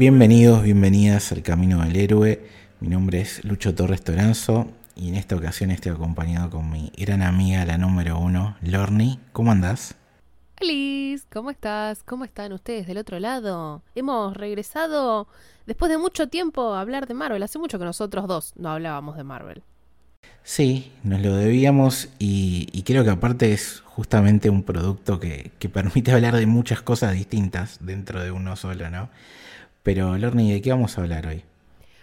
Bienvenidos, bienvenidas al Camino del Héroe. Mi nombre es Lucho Torres Toranzo y en esta ocasión estoy acompañado con mi gran amiga, la número uno, Lorni. ¿Cómo andás? Liz, ¿cómo estás? ¿Cómo están ustedes del otro lado? Hemos regresado después de mucho tiempo a hablar de Marvel. Hace mucho que nosotros dos no hablábamos de Marvel. Sí, nos lo debíamos y, creo que aparte es justamente un producto que, que permite hablar de muchas cosas distintas dentro de uno solo, ¿no? Pero Lorni, ¿de qué vamos a hablar hoy?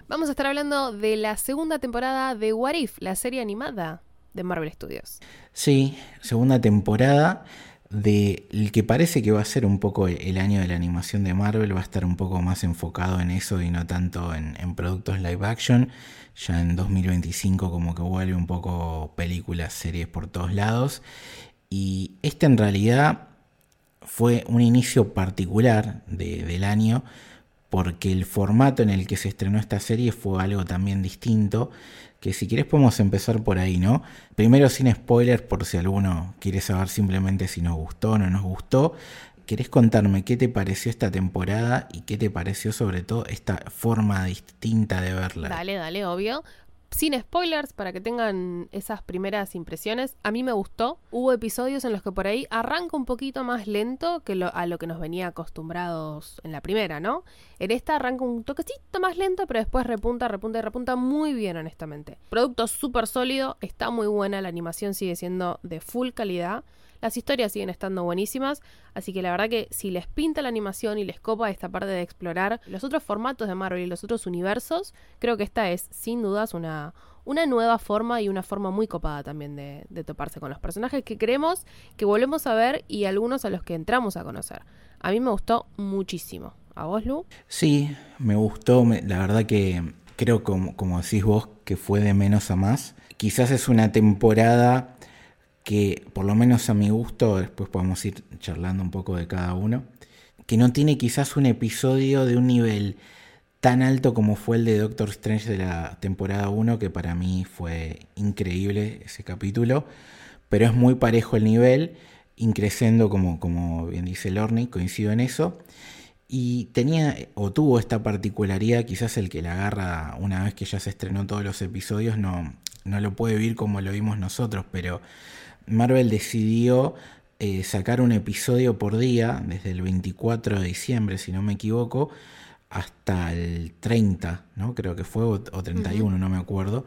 Vamos a estar hablando de la segunda temporada de What If, la serie animada de Marvel Studios. Sí, segunda temporada de el que parece que va a ser un poco el año de la animación de Marvel, va a estar un poco más enfocado en eso y no tanto en, productos live action. Ya en 2025 como que vuelve un poco películas, series por todos lados. Y este en realidad fue un inicio particular del año porque el formato en el que se estrenó esta serie fue algo también distinto, que si quieres podemos empezar por ahí, ¿no? Primero sin spoilers por si alguno quiere saber simplemente si nos gustó o no nos gustó. ¿Querés contarme qué te pareció esta temporada y qué te pareció sobre todo esta forma distinta de verla? Dale, dale, obvio sin spoilers, para que tengan esas primeras impresiones, a mí me gustó. Hubo episodios en los que por ahí arranca un poquito más lento que a lo que nos venía acostumbrados en la primera, ¿no? En esta arranca un toquecito más lento, pero después repunta, repunta y repunta muy bien, honestamente. Producto súper sólido, está muy buena, la animación sigue siendo de full calidad. Las historias siguen estando buenísimas, así que la verdad que si les pinta la animación y les copa esta parte de explorar los otros formatos de Marvel y los otros universos, creo que esta es sin dudas una, una nueva forma y una forma muy copada también de, toparse con los personajes que creemos que volvemos a ver y algunos a los que entramos a conocer. A mí me gustó muchísimo. ¿A vos, Lu? Sí, me gustó. la verdad que creo, como, como decís vos, que fue de menos a más. Quizás es una temporada que por lo menos a mi gusto, después podemos ir charlando un poco de cada uno, que no tiene quizás un episodio de un nivel tan alto como fue el de Doctor Strange de la temporada 1, que para mí fue increíble ese capítulo, pero es muy parejo el nivel, increciendo como, como bien dice Lorne, coincido en eso. Y tenía o tuvo esta particularidad, quizás el que la agarra una vez que ya se estrenó todos los episodios no, no lo puede vivir como lo vimos nosotros, pero Marvel decidió eh, sacar un episodio por día, desde el 24 de diciembre, si no me equivoco, hasta el 30, ¿no? Creo que fue, o, 31, no me acuerdo.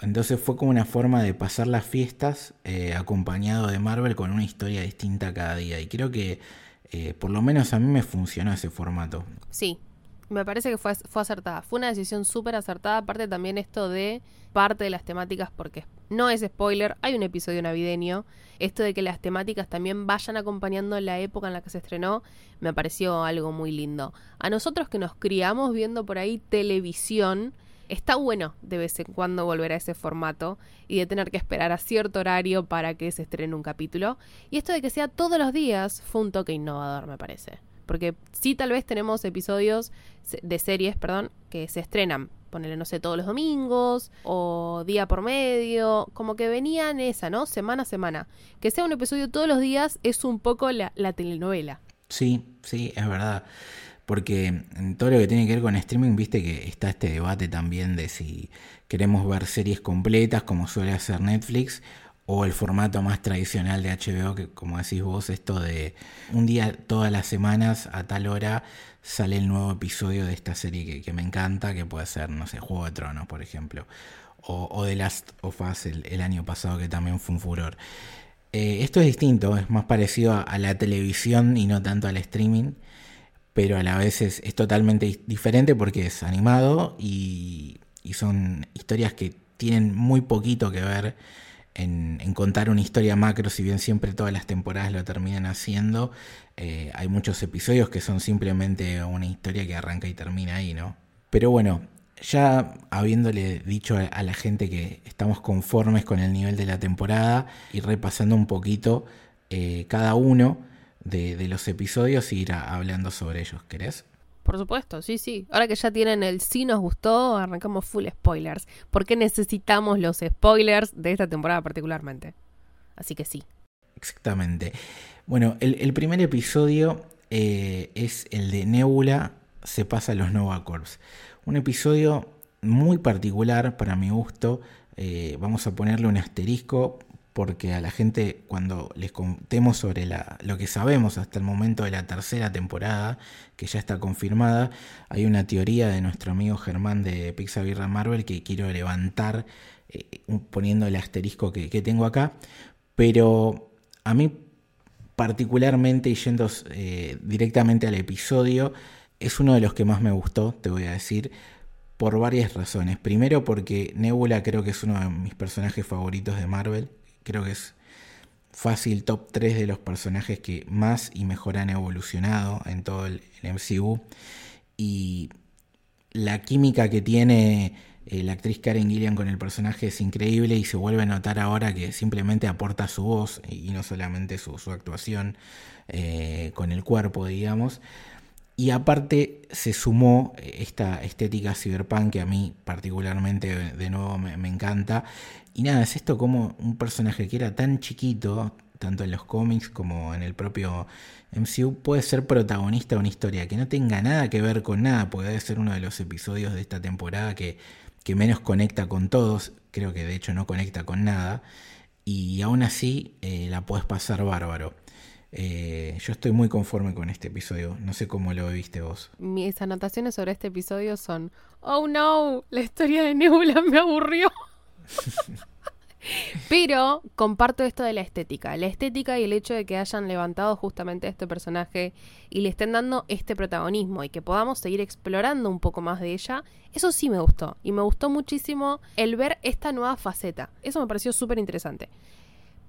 Entonces fue como una forma de pasar las fiestas eh, acompañado de Marvel con una historia distinta cada día. Y creo que eh, por lo menos a mí me funcionó ese formato. Sí, me parece que fue, fue acertada. Fue una decisión súper acertada. Aparte también esto de parte de las temáticas, porque no es spoiler, hay un episodio navideño. Esto de que las temáticas también vayan acompañando la época en la que se estrenó, me pareció algo muy lindo. A nosotros que nos criamos viendo por ahí televisión, está bueno de vez en cuando volver a ese formato y de tener que esperar a cierto horario para que se estrene un capítulo. Y esto de que sea todos los días fue un toque innovador, me parece. Porque sí tal vez tenemos episodios de series, perdón, que se estrenan, ponerle, no sé, todos los domingos o día por medio, como que venían esa, ¿no? Semana a semana. Que sea un episodio todos los días es un poco la, la telenovela. Sí, sí, es verdad. Porque en todo lo que tiene que ver con streaming, viste que está este debate también de si queremos ver series completas, como suele hacer Netflix, o el formato más tradicional de HBO, que como decís vos, esto de un día todas las semanas a tal hora sale el nuevo episodio de esta serie que, me encanta, que puede ser, no sé, Juego de Tronos, por ejemplo, o, o The Last of Us el, año pasado, que también fue un furor. Eh, esto es distinto, es más parecido a, la televisión y no tanto al streaming, pero a la vez es, totalmente diferente porque es animado y son historias que tienen muy poquito que ver en, contar una historia macro, si bien siempre todas las temporadas lo terminan haciendo, eh, hay muchos episodios que son simplemente una historia que arranca y termina ahí, ¿no? Pero bueno, ya habiéndole dicho a la gente que estamos conformes con el nivel de la temporada y repasando un poquito eh, cada uno de, los episodios y ir hablando sobre ellos, ¿querés? Por supuesto, sí, sí. Ahora que ya tienen el sí nos gustó, arrancamos full spoilers. porque necesitamos los spoilers de esta temporada particularmente? Así que sí. Exactamente. Bueno, el, primer episodio eh, es el de Nebula se pasa a los Nova Corps. Un episodio muy particular para mi gusto. Eh, vamos a ponerle un asterisco porque a la gente cuando les contemos sobre lo que sabemos hasta el momento de la tercera temporada, que ya está confirmada, hay una teoría de nuestro amigo Germán de Pixar Marvel que quiero levantar eh, poniendo el asterisco que, tengo acá, pero a mí particularmente y yendo eh, directamente al episodio, es uno de los que más me gustó, te voy a decir, por varias razones. Primero porque Nebula creo que es uno de mis personajes favoritos de Marvel. Creo que es fácil top 3 de los personajes que más y mejor han evolucionado en todo el, MCU. Y la química que tiene eh, la actriz Karen Gillian con el personaje es increíble y se vuelve a notar ahora que simplemente aporta su voz y no solamente su, actuación eh, con el cuerpo, digamos. Y aparte se sumó esta estética cyberpunk que a mí particularmente de nuevo me, encanta. Y nada, es esto como un personaje que era tan chiquito, tanto en los cómics como en el propio MCU, puede ser protagonista de una historia que no tenga nada que ver con nada, puede ser uno de los episodios de esta temporada que, menos conecta con todos, creo que de hecho no conecta con nada, y aún así eh, la puedes pasar bárbaro. Eh, yo estoy muy conforme con este episodio. No sé cómo lo viste vos. Mis anotaciones sobre este episodio son: Oh no, la historia de Nebula me aburrió. Pero comparto esto de la estética. La estética y el hecho de que hayan levantado justamente a este personaje y le estén dando este protagonismo y que podamos seguir explorando un poco más de ella, eso sí me gustó. Y me gustó muchísimo el ver esta nueva faceta. Eso me pareció súper interesante.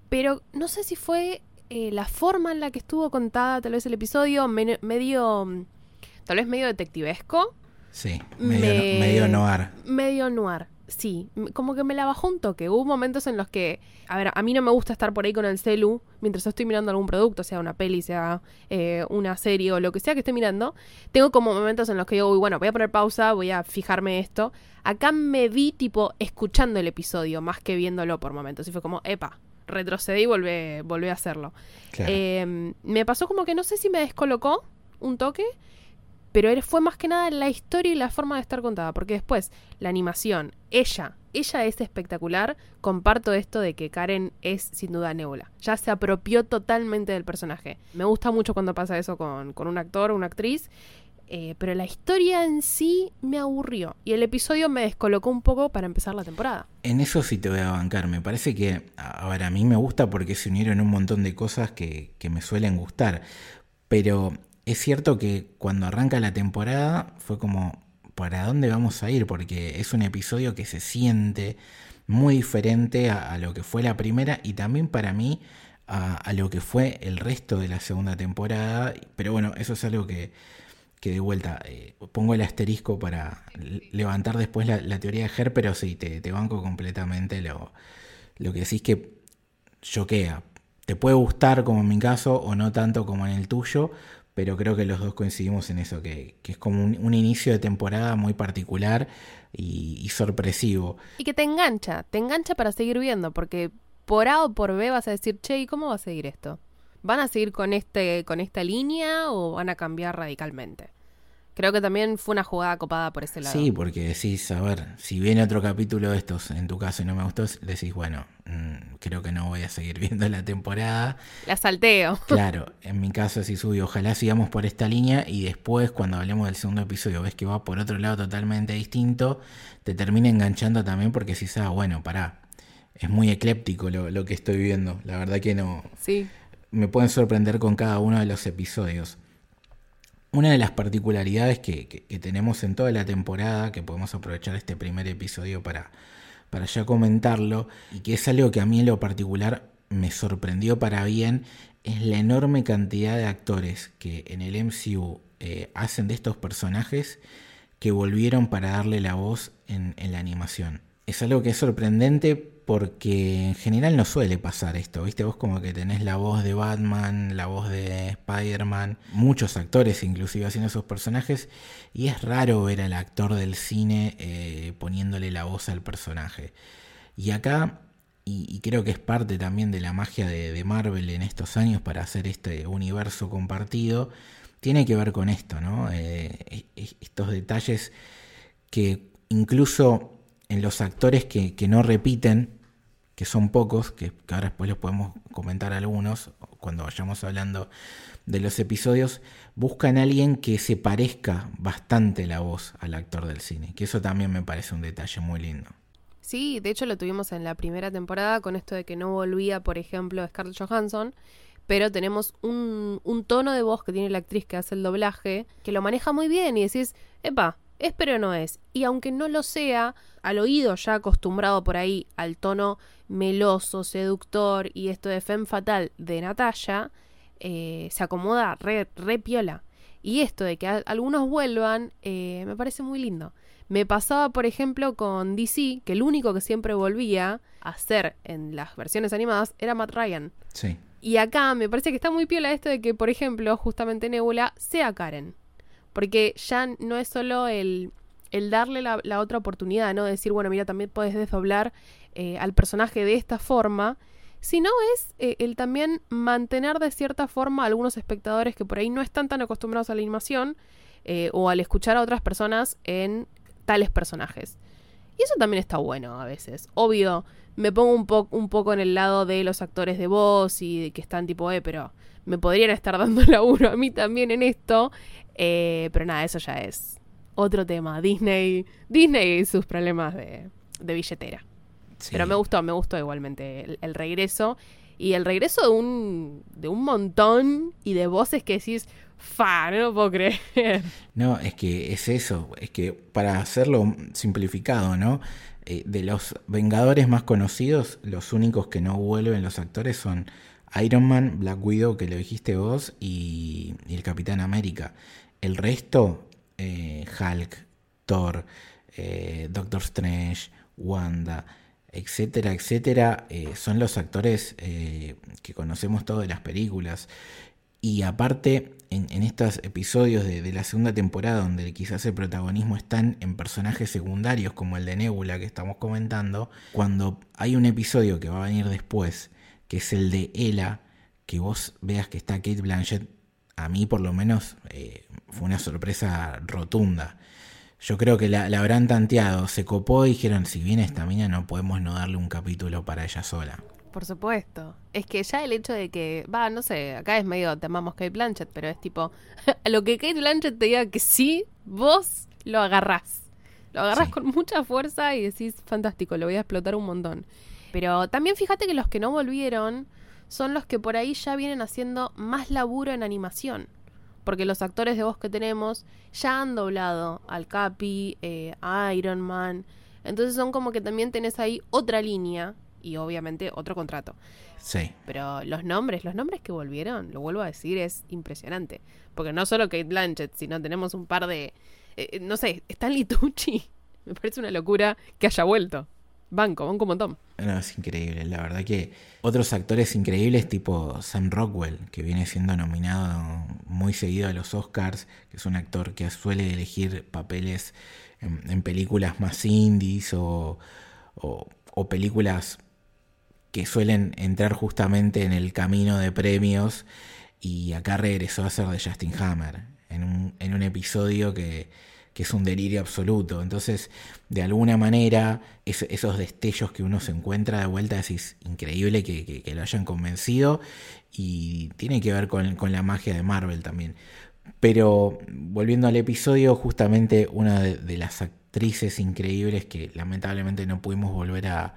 Pero no sé si fue eh, la forma en la que estuvo contada tal vez el episodio, medio, mm, tal vez medio detectivesco. Sí, medio, noir. Medio noir, sí. Como que me la bajó un toque. Hubo momentos en los que, a ver, a mí no me gusta estar por ahí con el celu mientras estoy mirando algún producto, sea una peli, sea eh, una serie o lo que sea que esté mirando. Tengo como momentos en los que digo, uy, bueno, voy a poner pausa, voy a fijarme esto. Acá me vi tipo escuchando el episodio más que viéndolo por momentos. Y fue como, epa, retrocedí y volví, a hacerlo. Em, me pasó como que no sé si me descolocó un toque, pero fue más que nada la historia y la forma de estar contada, porque después la animación, ella, ella es espectacular, comparto esto de que Karen es sin duda Nebula, ya se apropió totalmente del personaje. Me gusta mucho cuando pasa eso con, con un actor o una actriz eh, pero la historia en sí me aburrió y el episodio me descolocó un poco para empezar la temporada. En eso sí te voy a bancar. Me parece que, a ver, a mí me gusta porque se unieron un montón de cosas que, que me suelen gustar. Pero es cierto que cuando arranca la temporada fue como, ¿para dónde vamos a ir? Porque es un episodio que se siente muy diferente a, lo que fue la primera y también para mí a, a, lo que fue el resto de la segunda temporada. Pero bueno, eso es algo que que de vuelta eh, pongo el asterisco para levantar después la, teoría de Ger, pero sí, te, banco completamente lo, lo que decís que choquea. Te puede gustar como en mi caso o no tanto como en el tuyo, pero creo que los dos coincidimos en eso, que, es como un, inicio de temporada muy particular y, sorpresivo. Y que te engancha, te engancha para seguir viendo, porque por A o por B vas a decir, che, ¿y cómo va a seguir esto? ¿Van a seguir con, este, con esta línea o van a cambiar radicalmente? Creo que también fue una jugada copada por ese lado. Sí, porque decís, a ver, si viene otro capítulo de estos en tu caso y no me gustó, decís, bueno, mm, creo que no voy a seguir viendo la temporada. La salteo. Claro, en mi caso sí subí, ojalá sigamos por esta línea y después cuando hablemos del segundo episodio ves que va por otro lado totalmente distinto, te termina enganchando también porque si ah, bueno, pará, es muy ecléptico lo, lo que estoy viendo, la verdad que no. Sí me pueden sorprender con cada uno de los episodios. Una de las particularidades que, tenemos en toda la temporada, que podemos aprovechar este primer episodio para, para ya comentarlo, y que es algo que a mí en lo particular me sorprendió para bien, es la enorme cantidad de actores que en el MCU eh, hacen de estos personajes que volvieron para darle la voz en, en la animación. Es algo que es sorprendente porque en general no suele pasar esto, ¿viste? Vos como que tenés la voz de Batman, la voz de Spider-Man, muchos actores inclusive haciendo esos personajes, y es raro ver al actor del cine eh, poniéndole la voz al personaje. Y acá, y, creo que es parte también de la magia de, Marvel en estos años para hacer este universo compartido, tiene que ver con esto, ¿no? Eh, estos detalles que incluso en los actores que, que no repiten, que son pocos, que, ahora después los podemos comentar algunos cuando vayamos hablando de los episodios, buscan a alguien que se parezca bastante la voz al actor del cine, que eso también me parece un detalle muy lindo. Sí, de hecho lo tuvimos en la primera temporada con esto de que no volvía, por ejemplo, Scarlett Johansson, pero tenemos un, un tono de voz que tiene la actriz que hace el doblaje, que lo maneja muy bien y decís, epa, es pero no es. Y aunque no lo sea, al oído ya acostumbrado por ahí al tono meloso, seductor y esto de femme fatal de Natalia, eh, se acomoda re, piola. Y esto de que algunos vuelvan, eh, me parece muy lindo. Me pasaba, por ejemplo, con DC, que el único que siempre volvía a hacer en las versiones animadas era Matt Ryan. Sí. Y acá me parece que está muy piola esto de que, por ejemplo, justamente Nebula sea Karen. Porque ya no es solo el, el darle la, otra oportunidad, ¿no? De decir, bueno, mira, también puedes desdoblar eh, al personaje de esta forma, sino es eh, el también mantener de cierta forma a algunos espectadores que por ahí no están tan acostumbrados a la animación eh, o al escuchar a otras personas en tales personajes. Y eso también está bueno a veces. Obvio, me pongo un, un poco en el lado de los actores de voz y que están tipo, eh, pero me podrían estar dando laburo a mí también en esto. Eh, pero nada, eso ya es otro tema. Disney, Disney y sus problemas de, billetera. Pero me gustó, me gustó igualmente el, regreso. Y el regreso de un, de un montón y de voces que decís, fa, no lo puedo creer. No, es que es eso, es que para hacerlo simplificado, ¿no? Eh, de los Vengadores más conocidos, los únicos que no vuelven los actores son Iron Man, Black Widow, que lo dijiste vos, y, el Capitán América. El resto, eh, Hulk, Thor, eh, Doctor Strange, Wanda, etcétera, etcétera, eh, son los actores que conocemos todos de las películas. Y aparte, en, estos episodios de, la segunda temporada, donde quizás el protagonismo están en personajes secundarios como el de Nebula que estamos comentando, cuando hay un episodio que va a venir después, que es el de Ella, que vos veas que está Kate Blanchett, a mí por lo menos fue una sorpresa rotunda. Yo creo que la, habrán tanteado, se copó y dijeron, si viene esta mina no podemos no darle un capítulo para ella sola. Por supuesto. Es que ya el hecho de que, va, no sé, acá es medio, te amamos Kate Blanchett, pero es tipo, a lo que Kate Blanchett te diga que sí, vos lo agarrás. Lo agarrás con mucha fuerza y decís, fantástico, lo voy a explotar un montón. Pero también fíjate que los que no volvieron son los que por ahí ya vienen haciendo más laburo en animación. Porque los actores de voz que tenemos ya han doblado al Capi, eh, a Iron Man. Entonces son como que también tenés ahí otra línea y obviamente otro contrato. Sí. Pero los nombres, los nombres que volvieron, lo vuelvo a decir, es impresionante. Porque no solo Kate Blanchett, sino tenemos un par de. Eh, no sé, Stanley Tucci. Me parece una locura que haya vuelto. Banco, banco un montón. No, es increíble. La verdad que otros actores increíbles tipo Sam Rockwell, que viene siendo nominado muy seguido a los Oscars, que es un actor que suele elegir papeles en, películas más indies o, o, películas que suelen entrar justamente en el camino de premios. Y acá regresó a ser de Justin Hammer en un, en un episodio que que es un delirio absoluto. Entonces, de alguna manera, esos destellos que uno se encuentra de vuelta, es increíble que, lo hayan convencido y tiene que ver con, la magia de Marvel también. Pero volviendo al episodio, justamente una de, las actrices increíbles que lamentablemente no pudimos volver a,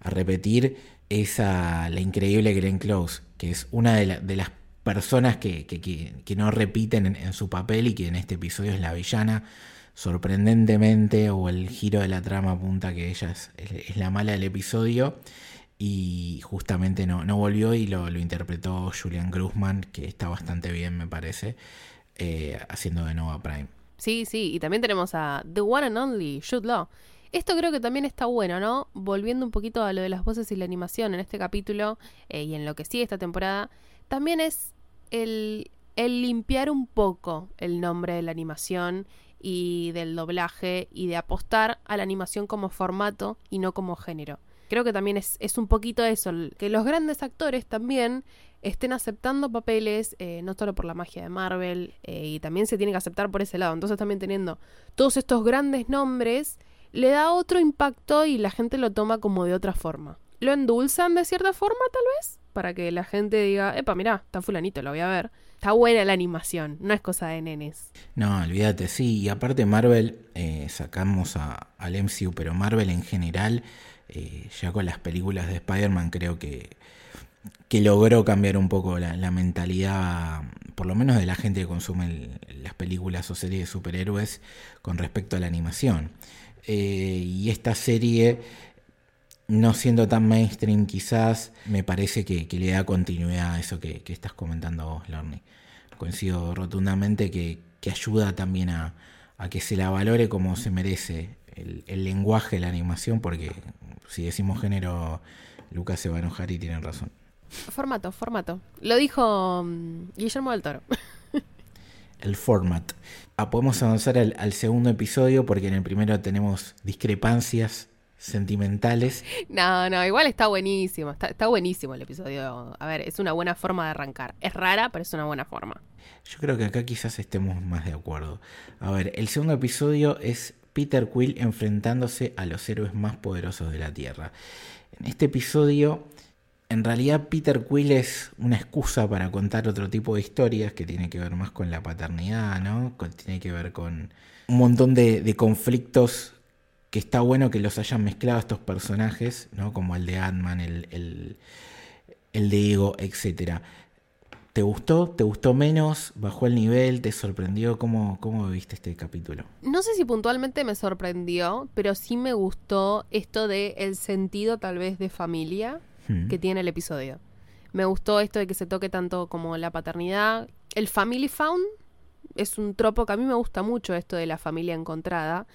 repetir es a la increíble Glenn Close, que es una de, las personas que, no repiten en, su papel y que en este episodio es la villana sorprendentemente o el giro de la trama apunta que ella es, la mala del episodio y justamente no, no volvió y lo, interpretó Julian Gruzman, que está bastante bien me parece, eh, haciendo de Nova Prime. Sí, sí, y también tenemos a The One and Only, Jude Law. Esto creo que también está bueno, ¿no? Volviendo un poquito a lo de las voces y la animación en este capítulo eh, y en lo que sigue esta temporada, también es el, el limpiar un poco el nombre de la animación y del doblaje y de apostar a la animación como formato y no como género. Creo que también es, es un poquito eso, que los grandes actores también estén aceptando papeles, eh, no solo por la magia de Marvel, eh, y también se tiene que aceptar por ese lado. Entonces también teniendo todos estos grandes nombres, le da otro impacto y la gente lo toma como de otra forma. Lo endulzan de cierta forma, tal vez, para que la gente diga, epa, mirá, está fulanito, lo voy a ver. Está buena la animación, no es cosa de nenes. No, olvídate, sí. Y aparte Marvel, eh, sacamos a, al MCU, pero Marvel en general, eh, ya con las películas de Spider-Man creo que, que logró cambiar un poco la, mentalidad, por lo menos de la gente que consume las películas o series de superhéroes con respecto a la animación. Eh, y esta serie no siendo tan mainstream quizás, me parece que, que le da continuidad a eso que, que, estás comentando vos, Lorne. Coincido rotundamente que, que ayuda también a, a, que se la valore como se merece el, el, lenguaje de la animación, porque si decimos género, Lucas se va a enojar y tiene razón. Formato, formato. Lo dijo um, Guillermo del Toro. el format. Ah, podemos avanzar al, al segundo episodio porque en el primero tenemos discrepancias sentimentales. No, no, igual está buenísimo, está, está, buenísimo el episodio. A ver, es una buena forma de arrancar. Es rara, pero es una buena forma. Yo creo que acá quizás estemos más de acuerdo. A ver, el segundo episodio es Peter Quill enfrentándose a los héroes más poderosos de la Tierra. En este episodio, en realidad Peter Quill es una excusa para contar otro tipo de historias que tiene que ver más con la paternidad, ¿no? tiene que ver con un montón de, de conflictos que está bueno que los hayan mezclado estos personajes, ¿no? Como el de Ant-Man, el, el, el, de Ego, etc. ¿Te gustó? ¿Te gustó menos? ¿Bajó el nivel? ¿Te sorprendió? ¿Cómo, cómo viste este capítulo? No sé si puntualmente me sorprendió, pero sí me gustó esto de el sentido tal vez de familia hmm. que tiene el episodio. Me gustó esto de que se toque tanto como la paternidad. El family found es un tropo que a mí me gusta mucho esto de la familia encontrada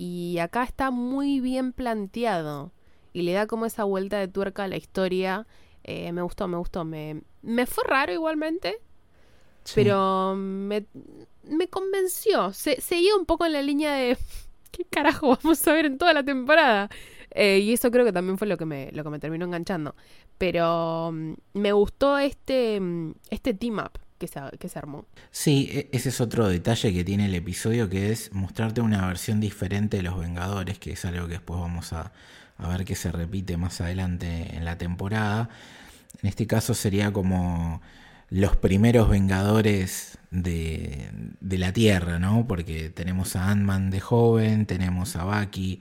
y acá está muy bien planteado y le da como esa vuelta de tuerca a la historia. Eh, me gustó, me gustó. Me, me fue raro igualmente, sí. pero me, me convenció. Se, seguía un poco en la línea de ¿qué carajo vamos a ver en toda la temporada? Eh, y eso creo que también fue lo que me, lo que me terminó enganchando. Pero um, me gustó este, este team up que se, armó. Sí, ese es otro detalle que tiene el episodio, que es mostrarte una versión diferente de los Vengadores, que es algo que después vamos a, ver que se repite más adelante en la temporada. En este caso sería como los primeros Vengadores de, la Tierra, ¿no? Porque tenemos a Ant-Man de joven, tenemos a Bucky,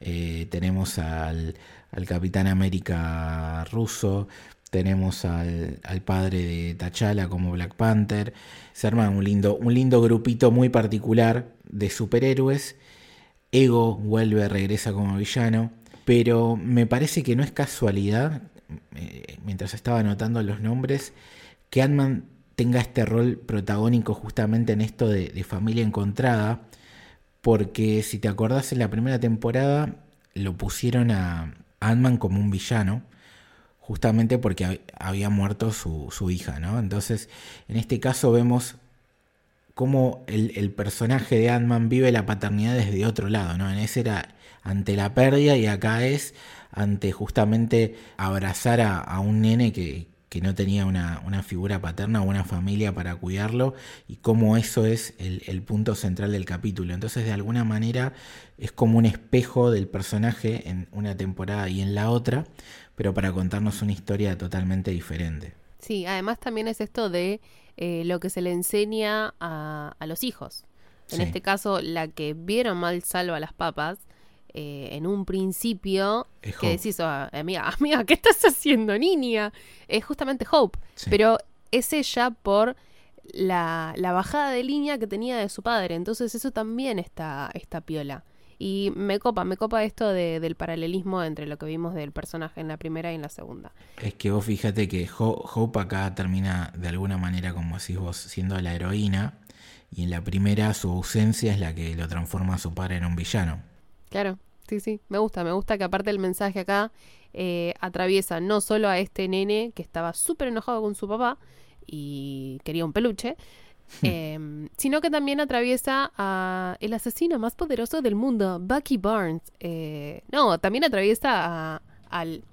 eh, tenemos al Capitán América ruso, tenemos al, al, padre de T'Challa como Black Panther. Se arma un lindo, un lindo grupito muy particular de superhéroes. Ego vuelve, regresa como villano. Pero me parece que no es casualidad, eh, mientras estaba anotando los nombres, que Ant-Man tenga este rol protagónico justamente en esto de, de familia encontrada. Porque si te acordás en la primera temporada lo pusieron a Ant-Man como un villano justamente porque había muerto su, su, hija, ¿no? Entonces, en este caso vemos cómo el, el personaje de Ant-Man vive la paternidad desde otro lado, ¿no? En ese era ante la pérdida y acá es ante justamente abrazar a, a un nene que, que no tenía una, una, figura paterna o una familia para cuidarlo y cómo eso es el, el, punto central del capítulo. Entonces de alguna manera es como un espejo del personaje en una temporada y en la otra, pero para contarnos una historia totalmente diferente. Sí, además también es esto de eh, lo que se le enseña a, a los hijos. En sí. este caso, la que vieron mal salva a las papas, eh, en un principio, es que decís, oh, amiga, amiga, ¿qué estás haciendo, niña? Es justamente Hope, sí. pero es ella por la, la, bajada de línea que tenía de su padre, entonces eso también está, está piola. Y me copa, me copa esto de, del paralelismo entre lo que vimos del personaje en la primera y en la segunda. Es que vos fíjate que Hope acá termina de alguna manera, como decís vos, siendo la heroína y en la primera su ausencia es la que lo transforma a su padre en un villano. Claro, sí, sí, me gusta, me gusta que aparte el mensaje acá eh, atraviesa no solo a este nene que estaba súper enojado con su papá y quería un peluche, Em, sino que también atraviesa a el asesino más poderoso del mundo, Bucky Barnes. Eh, no, también atraviesa al,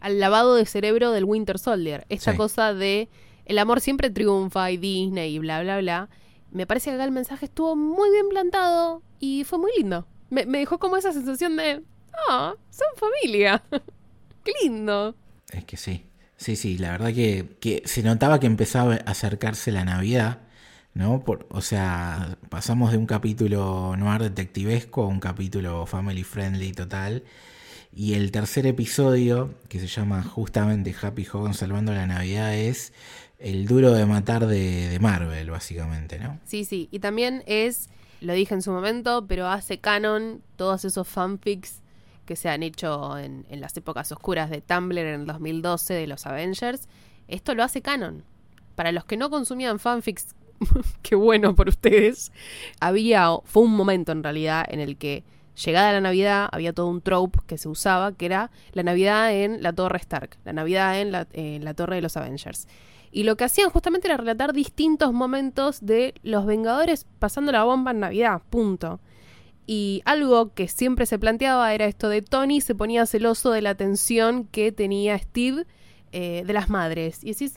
al lavado de cerebro del Winter Soldier. Esta cosa de el amor siempre triunfa y Disney y bla, bla, bla. Me parece que acá el mensaje estuvo muy bien plantado y fue muy lindo. Me, dejó como esa sensación de, ah, son familia. Qué lindo. Es que sí. Sí, sí, la verdad que, que se notaba que empezaba a acercarse la Navidad ¿no? Por, o sea, pasamos de un capítulo noir detectivesco a un capítulo family friendly total. Y el tercer episodio, que se llama justamente Happy Hogan Salvando la Navidad, es el duro de matar de, Marvel, básicamente, ¿no? Sí, sí. Y también es, lo dije en su momento, pero hace canon todos esos fanfics que se han hecho en, en las épocas oscuras de Tumblr en el 2012 de los Avengers. Esto lo hace canon. Para los que no consumían fanfics qué bueno por ustedes, había, fue un momento en realidad en el que llegada la Navidad había todo un trope que se usaba, que era la Navidad en la Torre Stark, la Navidad en la, en la Torre de los Avengers. Y lo que hacían justamente era relatar distintos momentos de los Vengadores pasando la bomba en Navidad, punto. Y algo que siempre se planteaba era esto de Tony se ponía celoso de la atención que tenía Steve eh, de las madres. Y decís,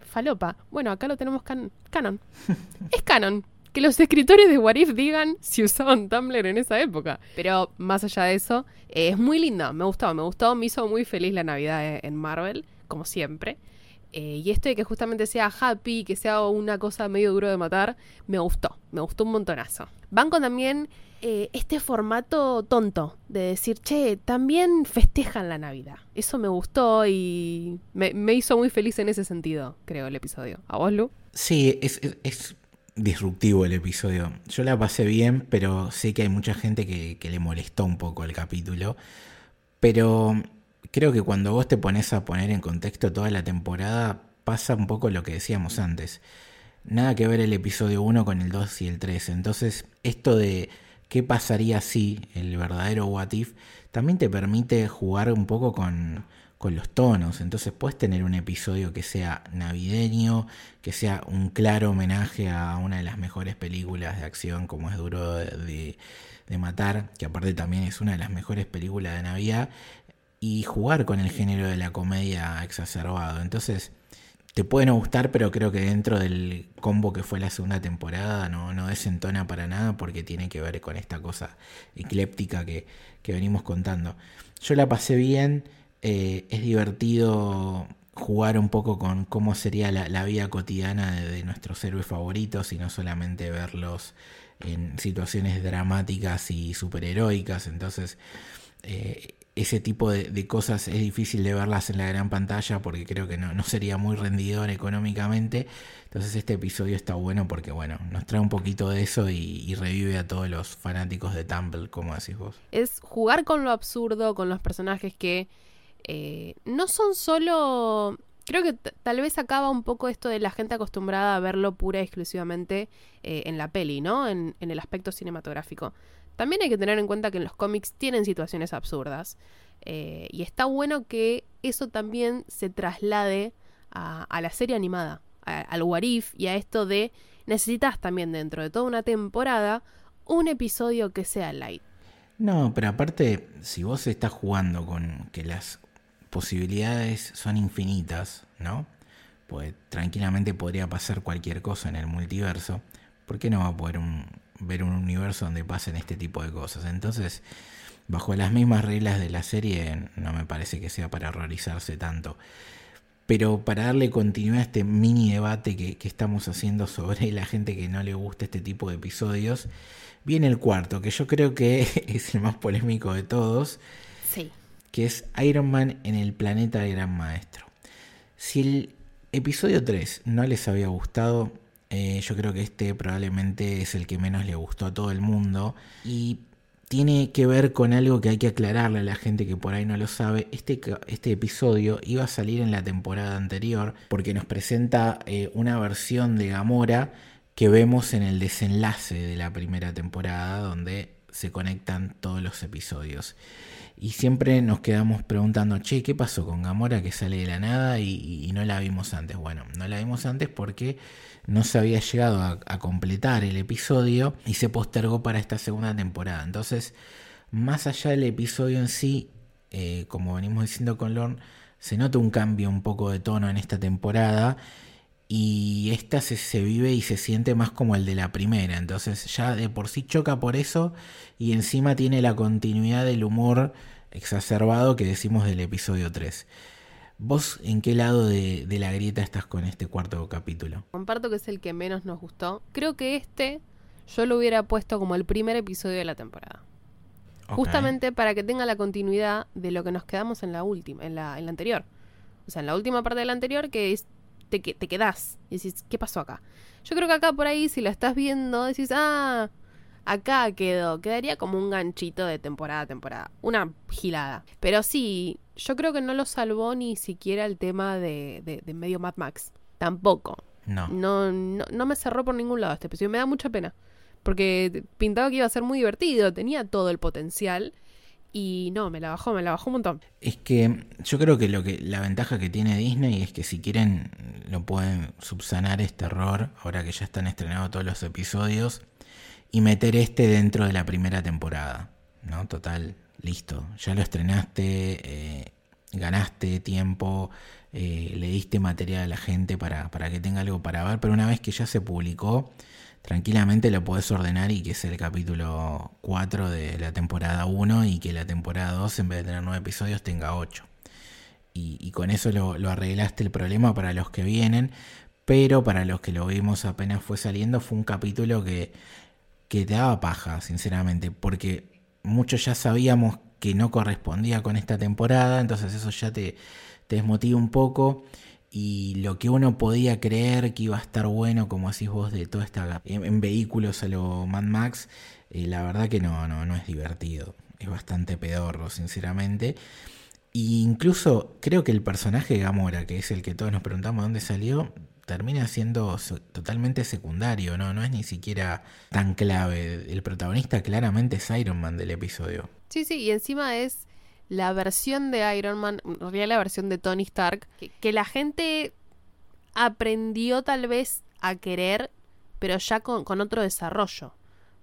falopa. Bueno, acá lo tenemos canon. es canon. Que los escritores de What If digan si usaban Tumblr en esa época. Pero más allá de eso, eh, es muy linda. Me gustó, me gustó. Me hizo muy feliz la Navidad eh, en Marvel, como siempre. Y esto de que justamente sea happy, que sea una cosa medio duro de matar, me gustó. Me gustó un montonazo. Banco también eh, este formato tonto de decir, che, también festejan la Navidad. Eso me gustó y me, hizo muy feliz en ese sentido, creo, el episodio. ¿A vos, Lu? Sí, es, es, disruptivo el episodio. Yo la pasé bien, pero sé que hay mucha gente que, que le molestó un poco el capítulo. Pero creo que cuando vos te pones a poner en contexto toda la temporada, pasa un poco lo que decíamos antes. Nada que ver el episodio 1 con el 2 y el 3. Entonces, esto de qué pasaría si el verdadero What If también te permite jugar un poco con, los tonos. Entonces puedes tener un episodio que sea navideño, que sea un claro homenaje a una de las mejores películas de acción como es Duro de, Matar, que aparte también es una de las mejores películas de Navidad, y jugar con el género de la comedia exacerbado. Entonces te pueden gustar, pero creo que dentro del combo que fue la segunda temporada no, no desentona para nada porque tiene que ver con esta cosa ecléptica que, venimos contando. Yo la pasé bien, eh, es divertido jugar un poco con cómo sería la, vida cotidiana de, nuestros héroes favoritos y no solamente verlos en situaciones dramáticas y superheroicas. Entonces, eh, ese tipo de, cosas es difícil de verlas en la gran pantalla porque creo que no, sería muy rendidor económicamente. Entonces este episodio está bueno porque bueno, nos trae un poquito de eso y, revive a todos los fanáticos de Tumble, como decís vos. Es jugar con lo absurdo, con los personajes que eh, no son solo... Creo que tal vez acaba un poco esto de la gente acostumbrada a verlo pura y exclusivamente eh, en la peli, ¿no? En, en el aspecto cinematográfico. También hay que tener en cuenta que en los cómics tienen situaciones absurdas. Eh, y está bueno que eso también se traslade a, la serie animada, al Warif y a esto de necesitas también dentro de toda una temporada un episodio que sea light. No, pero aparte, si vos estás jugando con que las posibilidades son infinitas, ¿no? Pues tranquilamente podría pasar cualquier cosa en el multiverso. ¿Por qué no va a poder un, ver un universo donde pasen este tipo de cosas. Entonces, bajo las mismas reglas de la serie, no me parece que sea para horrorizarse tanto. Pero para darle continuidad a este mini debate que, estamos haciendo sobre la gente que no le gusta este tipo de episodios, viene el cuarto, que yo creo que es el más polémico de todos. Sí. Que es Iron Man en el planeta del Gran Maestro. Si el episodio 3 no les había gustado, eh, yo creo que este probablemente es el que menos le gustó a todo el mundo. Y tiene que ver con algo que hay que aclararle a la gente que por ahí no lo sabe. Este, este episodio iba a salir en la temporada anterior porque nos presenta eh, una versión de Gamora que vemos en el desenlace de la primera temporada donde se conectan todos los episodios. Y siempre nos quedamos preguntando, che, ¿qué pasó con Gamora que sale de la nada y, no la vimos antes? Bueno, no la vimos antes porque no se había llegado a, completar el episodio y se postergó para esta segunda temporada. Entonces, más allá del episodio en sí, eh, como venimos diciendo con Lorne, se nota un cambio un poco de tono en esta temporada y esta se, se, vive y se siente más como el de la primera, entonces ya de por sí choca por eso y encima tiene la continuidad del humor exacerbado que decimos del episodio 3. ¿Vos en qué lado de, la grieta estás con este cuarto capítulo? Comparto que es el que menos nos gustó. Creo que este yo lo hubiera puesto como el primer episodio de la temporada. Justamente para que tenga la continuidad de lo que nos quedamos en la última, en la, en la anterior. O sea, en la última parte de la anterior, que es te, te quedás y decís, ¿qué pasó acá? Yo creo que acá por ahí, si la estás viendo, decís, ah, acá quedó. Quedaría como un ganchito de temporada a temporada. Una gilada. Pero sí, yo creo que no lo salvó ni siquiera el tema de, de, medio Mad Max. Tampoco. No. No, no. no me cerró por ningún lado este episodio. Me da mucha pena. Porque pintaba que iba a ser muy divertido. Tenía todo el potencial. Y no, me la bajó, me la bajó un montón. Es que yo creo que lo que la ventaja que tiene Disney es que si quieren lo pueden subsanar este error ahora que ya están estrenados todos los episodios y meter este dentro de la primera temporada, ¿no? Total, listo, ya lo estrenaste, eh, ganaste tiempo, eh, le diste material a la gente para, para que tenga algo para ver, pero una vez que ya se publicó, tranquilamente lo podés ordenar y que es el capítulo 4 de la temporada 1 y que la temporada 2 en vez de tener 9 episodios tenga 8. Y, con eso lo, arreglaste el problema para los que vienen, pero para los que lo vimos apenas fue saliendo fue un capítulo que, que te daba paja, sinceramente, porque muchos ya sabíamos que no correspondía con esta temporada, entonces eso ya te, te desmotiva un poco y lo que uno podía creer que iba a estar bueno, como decís vos, de toda esta en, vehículos a lo Mad Max, eh, la verdad que no, no, no es divertido. Es bastante pedorro, sinceramente. E incluso creo que el personaje Gamora, que es el que todos nos preguntamos dónde salió, termina siendo totalmente secundario, ¿no? No es ni siquiera tan clave. El protagonista claramente es Iron Man del episodio. Sí, sí, y encima es la versión de Iron Man, en la versión de Tony Stark, que, la gente aprendió tal vez a querer, pero ya con, con, otro desarrollo.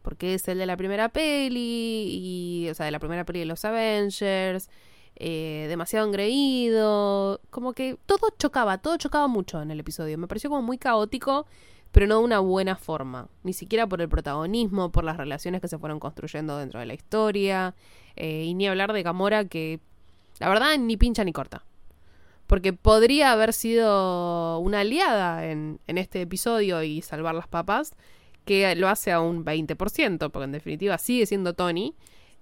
Porque es el de la primera peli, y, o sea, de la primera peli de los Avengers, eh, demasiado engreído, como que todo chocaba, todo chocaba mucho en el episodio. Me pareció como muy caótico, pero no de una buena forma. Ni siquiera por el protagonismo, por las relaciones que se fueron construyendo dentro de la historia. Eh, y ni hablar de Gamora que, la verdad, ni pincha ni corta. Porque podría haber sido una aliada en, en este episodio y salvar las papas, que lo hace a un 20%, porque en definitiva sigue siendo Tony.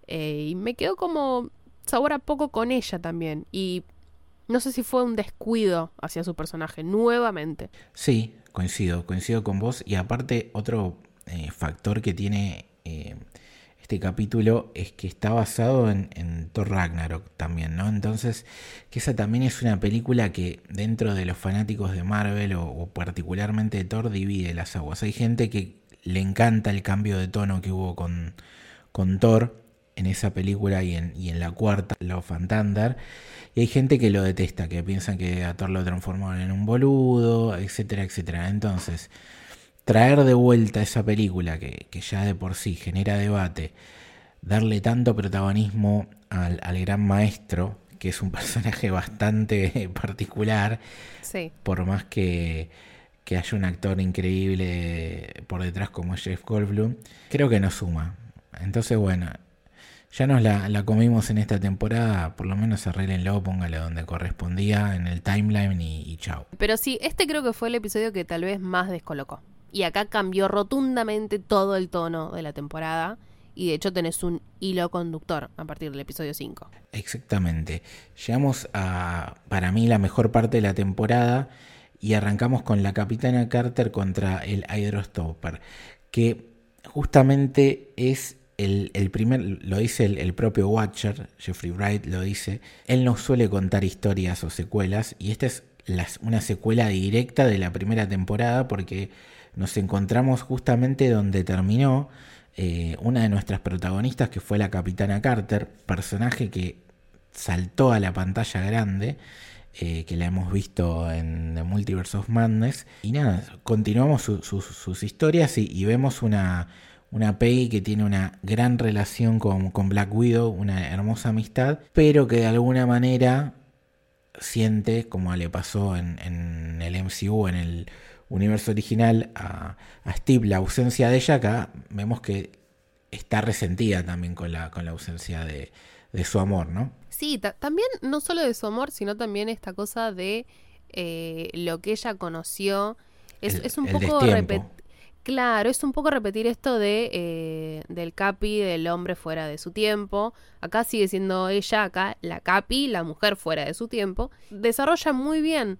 Eh, y me quedo como sabor a poco con ella también. Y no sé si fue un descuido hacia su personaje, nuevamente. Sí, coincido, coincido con vos. Y aparte, otro eh, factor que tiene este capítulo es que está basado en, Thor Ragnarok también, ¿no? Entonces, que esa también es una película que dentro de los fanáticos de Marvel o, particularmente de Thor divide las aguas. Hay gente que le encanta el cambio de tono que hubo con, con Thor en esa película y en, y en la cuarta, Love and Thunder. Y hay gente que lo detesta, que piensan que a Thor lo transformaron en un boludo, etcétera, etcétera. Entonces, traer de vuelta esa película que, ya de por sí genera debate, darle tanto protagonismo al, gran maestro, que es un personaje bastante particular, por más que, que, haya un actor increíble por detrás como Jeff Goldblum, creo que no suma. Entonces, bueno, ya nos la, comimos en esta temporada, por lo menos arreglenlo, póngalo donde correspondía, en el timeline y, y chao. Pero sí, este creo que fue el episodio que tal vez más descolocó. Y acá cambió rotundamente todo el tono de la temporada. Y de hecho tenés un hilo conductor a partir del episodio 5. Exactamente. Llegamos a, para mí, la mejor parte de la temporada. Y arrancamos con la Capitana Carter contra el Hydrostopper. Que justamente es el, primer, lo dice el, propio Watcher, Jeffrey Wright lo dice, él no suele contar historias o secuelas y esta es una secuela directa de la primera temporada porque nos encontramos justamente donde terminó eh, una de nuestras protagonistas, que fue la Capitana Carter, personaje que saltó a la pantalla grande, eh, que la hemos visto en The Multiverse of Madness. Y nada, continuamos sus historias y, vemos una, una Peggy que tiene una gran relación con, con, Black Widow, una hermosa amistad, pero que de alguna manera siente, como le pasó en, en el MCU, en el universo original, a, a, Steve, la ausencia de ella, acá vemos que está resentida también con la, con la ausencia de, de su amor, ¿no? Sí, también no solo de su amor, sino también esta cosa de eh, lo que ella conoció. Es, es un poco Claro, es un poco repetir esto de eh, del Capi, del hombre fuera de su tiempo. Acá sigue siendo ella, acá la Capi, la mujer fuera de su tiempo. Desarrolla muy bien,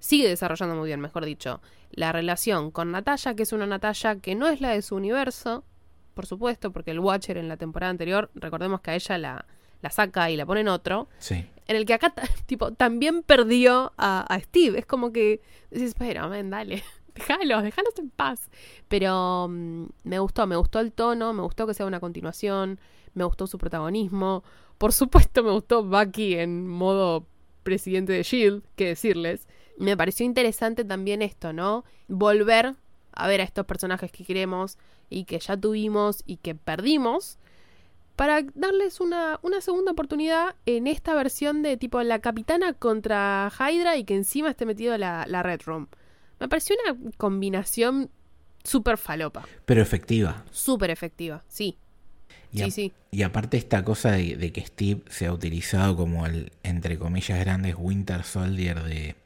sigue desarrollando muy bien, mejor dicho, la relación con Natalia, que es una Natalia que no es la de su universo, por supuesto, porque el Watcher en la temporada anterior, recordemos que a ella la, la saca y la pone en otro. Sí. En el que acá, tipo, también perdió a, Steve. Es como que dices, espera, ven, dale. Déjalos, déjalos en paz. Pero mm, me gustó, me gustó el tono, me gustó que sea una continuación, me gustó su protagonismo. Por supuesto, me gustó Bucky en modo presidente de Shield, que decirles. Me pareció interesante también esto, ¿no? Volver a ver a estos personajes que queremos y que ya tuvimos y que perdimos para darles una, segunda oportunidad en esta versión de tipo la capitana contra Hydra y que encima esté metido la, la Red Room. Me pareció una combinación súper falopa. Pero efectiva. Súper efectiva, sí. Y sí, sí. Y aparte esta cosa de, que Steve se ha utilizado como el, entre comillas, grandes Winter Soldier de,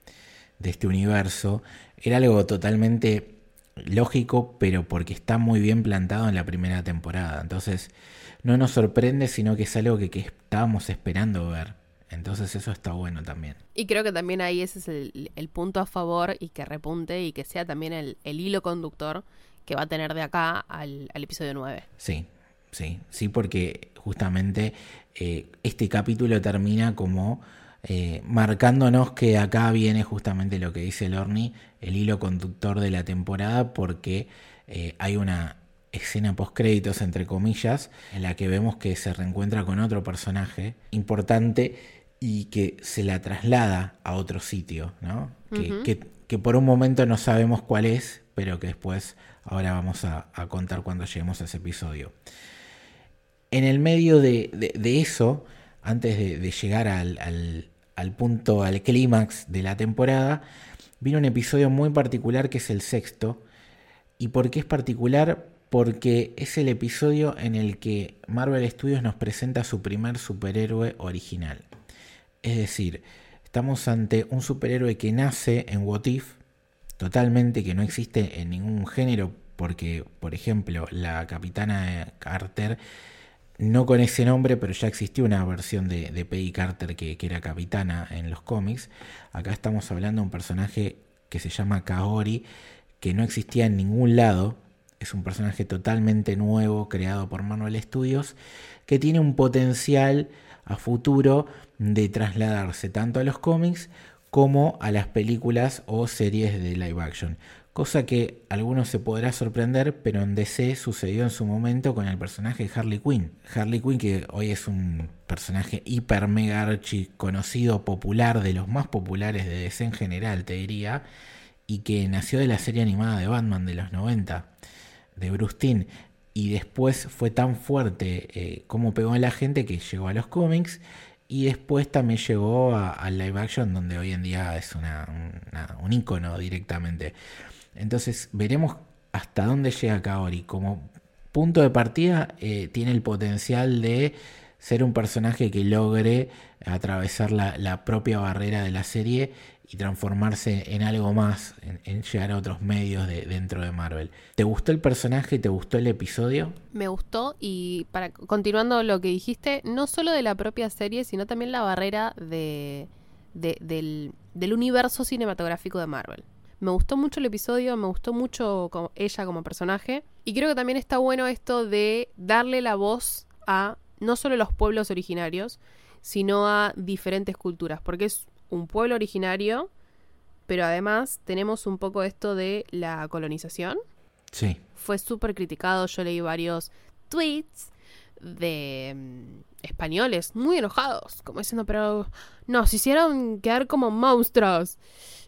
de este universo, era algo totalmente lógico, pero porque está muy bien plantado en la primera temporada. Entonces, no nos sorprende, sino que es algo que, estábamos esperando ver. Entonces eso está bueno también. Y creo que también ahí ese es el, punto a favor y que repunte y que sea también el, hilo conductor que va a tener de acá al, episodio 9. Sí, sí, sí, porque justamente eh, este capítulo termina como eh, marcándonos que acá viene justamente lo que dice Lorny, el hilo conductor de la temporada, porque eh, hay una escena post créditos entre comillas en la que vemos que se reencuentra con otro personaje importante y que se la traslada a otro sitio, ¿no? que, que, por un momento no sabemos cuál es, pero que después ahora vamos a, contar cuando lleguemos a ese episodio. En el medio de, eso, antes de, llegar al, al, al punto, al clímax de la temporada, vino un episodio muy particular que es el sexto. ¿Y por qué es particular? porque es el episodio en el que Marvel Studios nos presenta su primer superhéroe original. Es decir, estamos ante un superhéroe que nace en What If, totalmente que no existe en ningún género, porque, por ejemplo, la capitana Carter, no con ese nombre, pero ya existió una versión de, Peggy Carter que, era capitana en los cómics. Acá estamos hablando de un personaje que se llama Kaori, que no existía en ningún lado, es un personaje totalmente nuevo creado por Marvel Studios que tiene un potencial a futuro de trasladarse tanto a los cómics como a las películas o series de live action. Cosa que a algunos se podrá sorprender, pero en DC sucedió en su momento con el personaje Harley Quinn. Harley Quinn, que hoy es un personaje hiper mega archi conocido, popular, de los más populares de DC en general, te diría, y que nació de la serie animada de Batman de los 90 de Bruce y después fue tan fuerte eh, como pegó en la gente que llegó a los cómics y después también llegó al live action donde hoy en día es una, un icono directamente. Entonces veremos hasta dónde llega Kaori. Como punto de partida eh, tiene el potencial de ser un personaje que logre atravesar la, la propia barrera de la serie y transformarse en algo más, en, llegar a otros medios de, dentro de Marvel. ¿Te gustó el personaje? ¿Te gustó el episodio? Me gustó y para continuando lo que dijiste, no solo de la propia serie, sino también la barrera de, del, universo cinematográfico de Marvel. Me gustó mucho el episodio, me gustó mucho ella como personaje y creo que también está bueno esto de darle la voz a no solo los pueblos originarios, sino a diferentes culturas, porque es un pueblo originario, pero además tenemos un poco esto de la colonización. Sí. Fue súper criticado. Yo leí varios tweets de mm, españoles muy enojados, como diciendo, pero nos hicieron quedar como monstruos.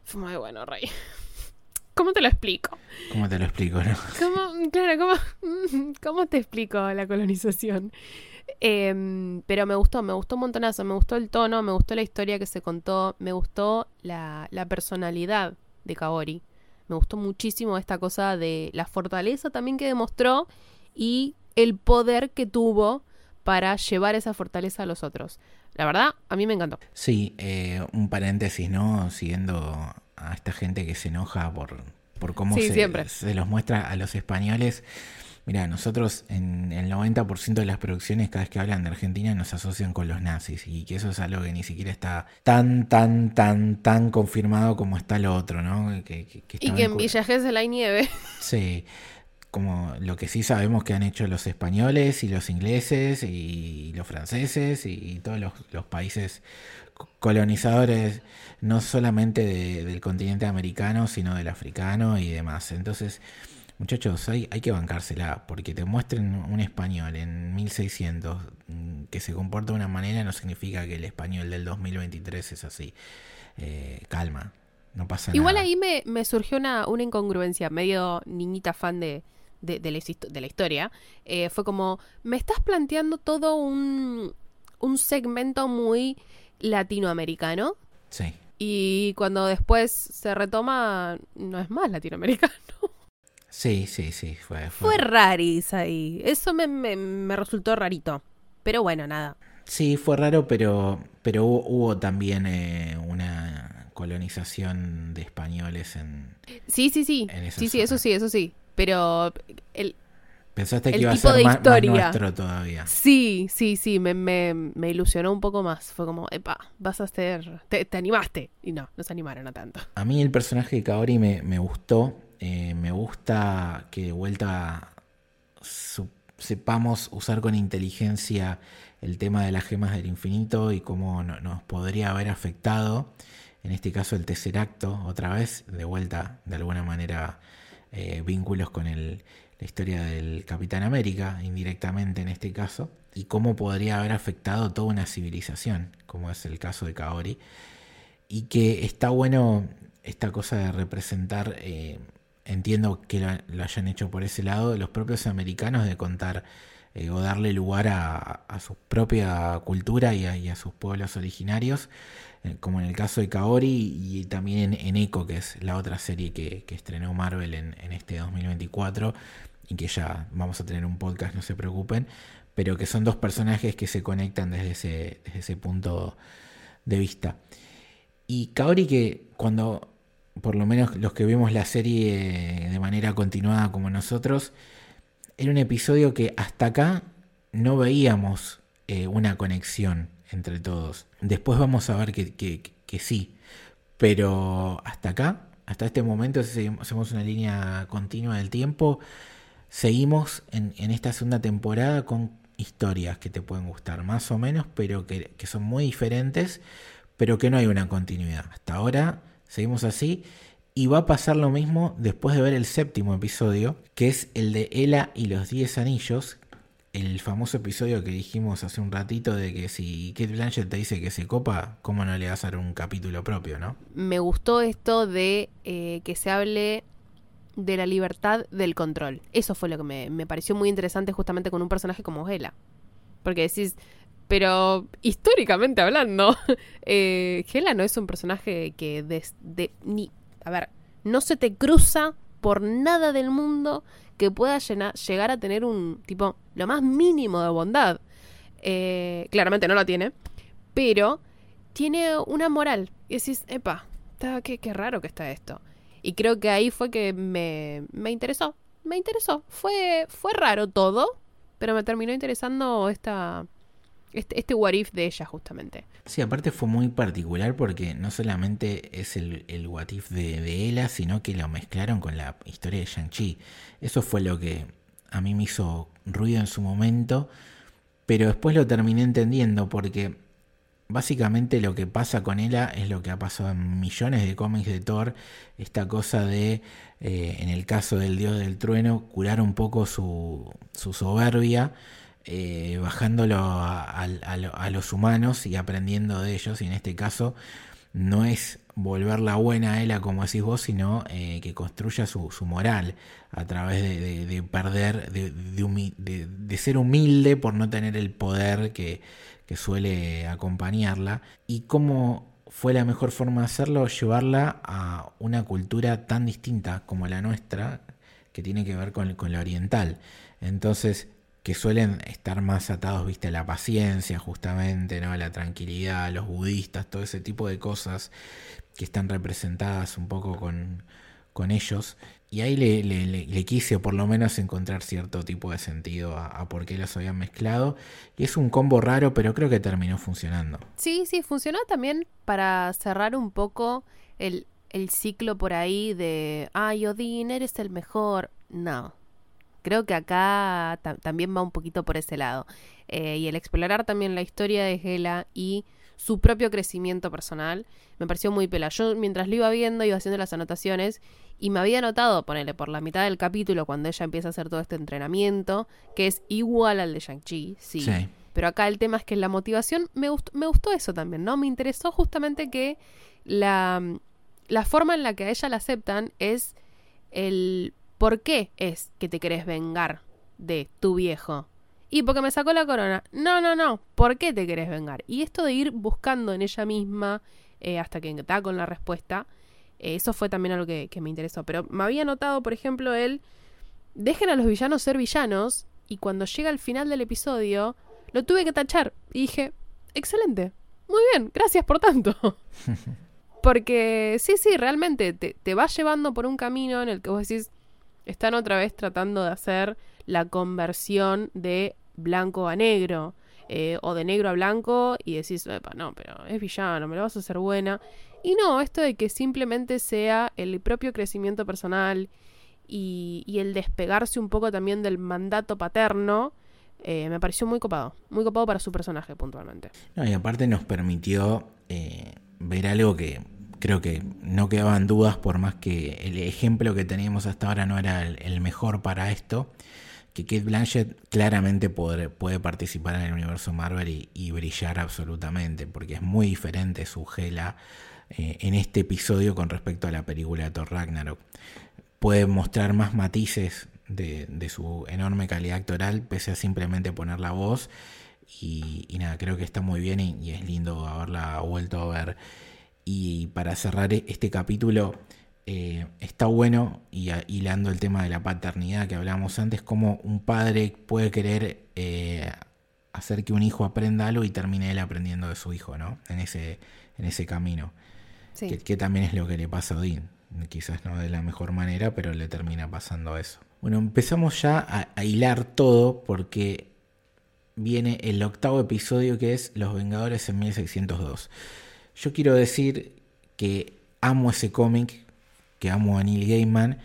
Fue muy bueno, Rey. ¿Cómo te lo explico? ¿Cómo te lo explico, no? ¿Cómo, claro, ¿cómo, cómo te explico la colonización? Em, pero me gustó, me gustó un montonazo, me gustó el tono, me gustó la historia que se contó, me gustó la, la personalidad de Kaori. Me gustó muchísimo esta cosa de la fortaleza también que demostró y el poder que tuvo para llevar esa fortaleza a los otros. La verdad, a mí me encantó. Sí, eh, un paréntesis, ¿no? Siguiendo a esta gente que se enoja por, por cómo Sí, se, se los muestra a los españoles. Mira, nosotros en el 90% de las producciones, cada vez que hablan de Argentina, nos asocian con los nazis. Y que eso es algo que ni siquiera está tan, tan, tan, tan confirmado como está lo otro, ¿no? Que, que- que Y que en Villa Gesell hay nieve. Sí, como lo que sí sabemos que han hecho los españoles y los ingleses y los franceses y todos los, los países co- colonizadores, no solamente de- del continente americano, sino del africano y demás. Entonces, muchachos, hay, hay que bancársela, porque te muestren un español en 1600 mm, que se comporta de una manera no significa que el español del 2023 es así. Eh, calma, no pasa Igual nada. ahí me, me surgió una, una incongruencia, medio niñita fan de, de, de la, de la historia. Eh, fue como, me estás planteando todo un, un segmento muy latinoamericano Sí. y cuando después se retoma, no es más latinoamericano. Sí, sí, sí, fue, Fue raris ahí. Eso me, me, me resultó rarito. Pero bueno, nada. Sí, fue raro, pero, pero hubo, hubo también eh, una colonización de españoles en... Sí, sí, sí. En Sí, sí, eso sí, eso sí. Pero el, Pensaste que El iba a tipo ser de más, nuestro todavía. Sí, sí, sí, me, me, me ilusionó un poco más. Fue como, epa, vas a hacer, te, te animaste. Y no, no se animaron a tanto. A mí el personaje de Kaori me, me gustó. Eh, me gusta que de vuelta sepamos usar con inteligencia el tema de las gemas del infinito y cómo no- nos podría haber afectado. En este caso el tercer acto, otra vez, de vuelta, de alguna manera, eh, vínculos con el, la historia del Capitán América, indirectamente en este caso, y cómo podría haber afectado toda una civilización, como es el caso de Kaori y que está bueno esta cosa de representar, eh, entiendo que lo, hayan hecho por ese lado, los propios americanos de contar eh, o darle lugar a, su propia cultura y a, sus pueblos originarios, eh, como en el caso de Kaori y también en, Echo, que es la otra serie que, estrenó Marvel en, en este 2024 y que ya vamos a tener un podcast, no se preocupen, pero que son dos personajes que se conectan desde ese, desde ese punto de vista. Y Kaori que cuando, por lo menos los que vimos la serie de manera continuada como nosotros, era un episodio que hasta acá no veíamos eh, una conexión entre todos. Después vamos a ver que, que- que sí, pero hasta acá, hasta este momento, si hacemos una línea continua del tiempo, seguimos en, en esta segunda temporada con historias que te pueden gustar más o menos, pero que, que son muy diferentes, pero que no hay una continuidad. Hasta ahora seguimos así y va a pasar lo mismo después de ver el séptimo episodio, que es el de Ela y los 10 anillos, el famoso episodio que dijimos hace un ratito de que si Kate Blanchett te dice que se copa, ¿cómo no le vas a dar un capítulo propio, no? Me gustó esto de eh, que se hable de la libertad del control. Eso fue lo que me, me pareció muy interesante justamente con un personaje como Hela. Porque decís, pero históricamente hablando, eh, Hela no es un personaje que des- de, ni, a ver, no se te cruza por nada del mundo que pueda llegar a tener un tipo, lo más mínimo de bondad. Eh, claramente no lo tiene, pero tiene una moral. Y decís, epa, qué, qué raro que está esto. Y creo que ahí fue que me, me interesó. Me interesó. Fue, fue raro todo, pero me terminó interesando esta, este, este what if de ella, justamente. Sí, aparte fue muy particular porque no solamente es el, el what if de, de Ella, sino que lo mezclaron con la historia de Shang-Chi. Eso fue lo que a mí me hizo ruido en su momento, pero después lo terminé entendiendo porque básicamente lo que pasa con ella es lo que ha pasado en millones de cómics de Thor, esta cosa de, eh, en el caso del dios del trueno, curar un poco su, su soberbia, eh, bajándolo a, los humanos y aprendiendo de ellos, y en este caso no es volverla buena a ella como decís vos, sino eh, que construya su, moral a través de, perder, de, de, ser humilde por no tener el poder que, que suele acompañarla y cómo fue la mejor forma de hacerlo, llevarla a una cultura tan distinta como la nuestra, que tiene que ver con, con la oriental. Entonces, que suelen estar más atados, viste, a la paciencia, justamente, ¿no? A la tranquilidad, a los budistas, todo ese tipo de cosas que están representadas un poco con, con ellos. Y ahí le, le, quise por lo menos encontrar cierto tipo de sentido a, por qué los habían mezclado. Y es un combo raro, pero creo que terminó funcionando. Sí, sí, funcionó también para cerrar un poco el, el ciclo por ahí de, ay, Odín, eres el mejor. No. Creo que acá también va un poquito por ese lado. Eh, y el explorar también la historia de Hela y su propio crecimiento personal me pareció muy pela. Yo mientras lo iba viendo iba haciendo las anotaciones y me había notado, ponerle por la mitad del capítulo, cuando ella empieza a hacer todo este entrenamiento, que es igual al de Shang-Chi, sí. Pero acá el tema es que la motivación, me gustó, me gustó eso también, ¿no? Me interesó justamente que la, la forma en la que a ella la aceptan es el por qué es que te querés vengar de tu viejo. Y porque me sacó la corona. No, no, no. ¿Por qué te querés vengar? Y esto de ir buscando en ella misma eh, hasta que está con la respuesta, eh, eso fue también algo que, me interesó. Pero me había notado, por ejemplo, el dejen a los villanos ser villanos y cuando llega al final del episodio lo tuve que tachar y dije, excelente, muy bien, gracias por tanto. Porque sí, sí, realmente te, te va llevando por un camino en el que vos decís, están otra vez tratando de hacer la conversión de blanco a negro. Eh, o de negro a blanco y decís, no, pero es villano, me lo vas a hacer buena. Y no, esto de que simplemente sea el propio crecimiento personal y, el despegarse un poco también del mandato paterno, eh, me pareció muy copado. Muy copado para su personaje puntualmente. y aparte nos permitió eh, ver algo que creo que no quedaban dudas, por más que el ejemplo que teníamos hasta ahora no era el, mejor para esto, que Kate Blanchett claramente puede, participar en el universo Marvel y, brillar absolutamente, porque es muy diferente su gela eh, en este episodio con respecto a la película de Thor Ragnarok. Puede mostrar más matices de, su enorme calidad actoral, pese a simplemente poner la voz. Y, nada, creo que está muy bien y, es lindo haberla vuelto a ver. Y para cerrar e-, este capítulo, eh, está bueno, y hilando el tema de la paternidad que hablábamos antes, como un padre puede querer eh, hacer que un hijo aprenda algo y termine él aprendiendo de su hijo, ¿no? En ese, en ese camino. Que, también es lo que le pasa a Odín. Quizás no de la mejor manera, pero le termina pasando eso. Bueno, empezamos ya a, hilar todo porque viene el octavo episodio que es Los Vengadores en 1602. Yo quiero decir que amo ese cómic, que amo a Neil Gaiman,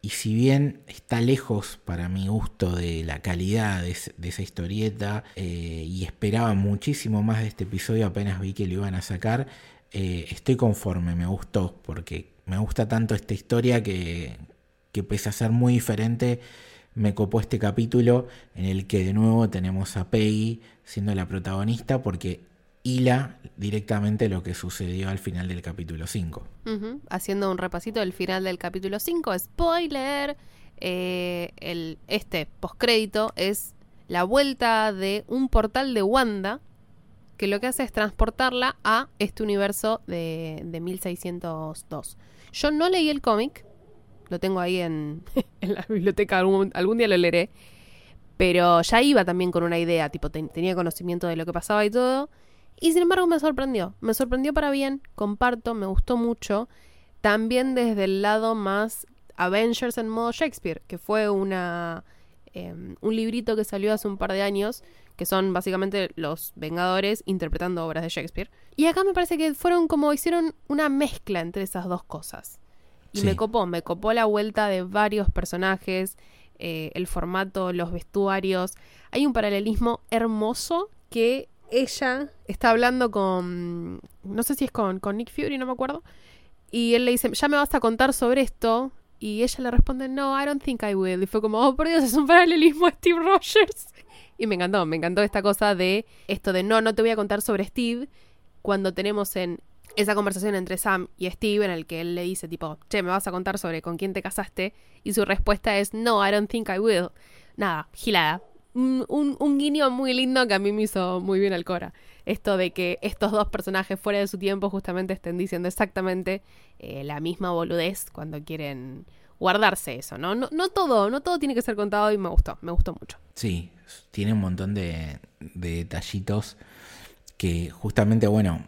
y si bien está lejos para mi gusto de la calidad de, esa historieta eh, y esperaba muchísimo más de este episodio apenas vi que lo iban a sacar, eh, estoy conforme, me gustó, porque me gusta tanto esta historia que, que pese a ser muy diferente, me copó este capítulo en el que de nuevo tenemos a Peggy siendo la protagonista porque hila directamente lo que sucedió al final del capítulo 5. Haciendo un repasito del final del capítulo 5, spoiler, eh, el, este postcrédito es la vuelta de un portal de Wanda que lo que hace es transportarla a este universo de, 1602. Yo no leí el cómic, lo tengo ahí en, la biblioteca, algún, día lo leeré, pero ya iba también con una idea, tipo tenía conocimiento de lo que pasaba y todo, y sin embargo me sorprendió, me sorprendió para bien, comparto, me gustó mucho, también desde el lado más Avengers en modo Shakespeare, que fue una, em, un librito que salió hace un par de años que son básicamente los Vengadores interpretando obras de Shakespeare. Y acá me parece que fueron como hicieron una mezcla entre esas dos cosas. Y me copó, me copó la vuelta de varios personajes, eh, el formato, los vestuarios. Hay un paralelismo hermoso que ella está hablando con, no sé si es con, con Nick Fury, no me acuerdo, y él le dice, ya me vas a contar sobre esto, y ella le responde, no, I don't think I will, y fue como, oh, por Dios, es un paralelismo a Steve Rogers. Y me encantó, me encantó esta cosa de esto de, no, no te voy a contar sobre Steve, cuando tenemos en esa conversación entre Sam y Steve en el que él le dice tipo, che, me vas a contar sobre con quién te casaste y su respuesta es, no, I don't think I will. Nada, gilada. Un, guiño muy lindo que a mí me hizo muy bien al Cora. Esto de que estos dos personajes fuera de su tiempo justamente estén diciendo exactamente eh, la misma boludez cuando quieren guardarse eso, ¿no? ¿no? No todo, no todo tiene que ser contado y me gustó, me gustó mucho. Sí, tiene un montón de, de detallitos que justamente, bueno,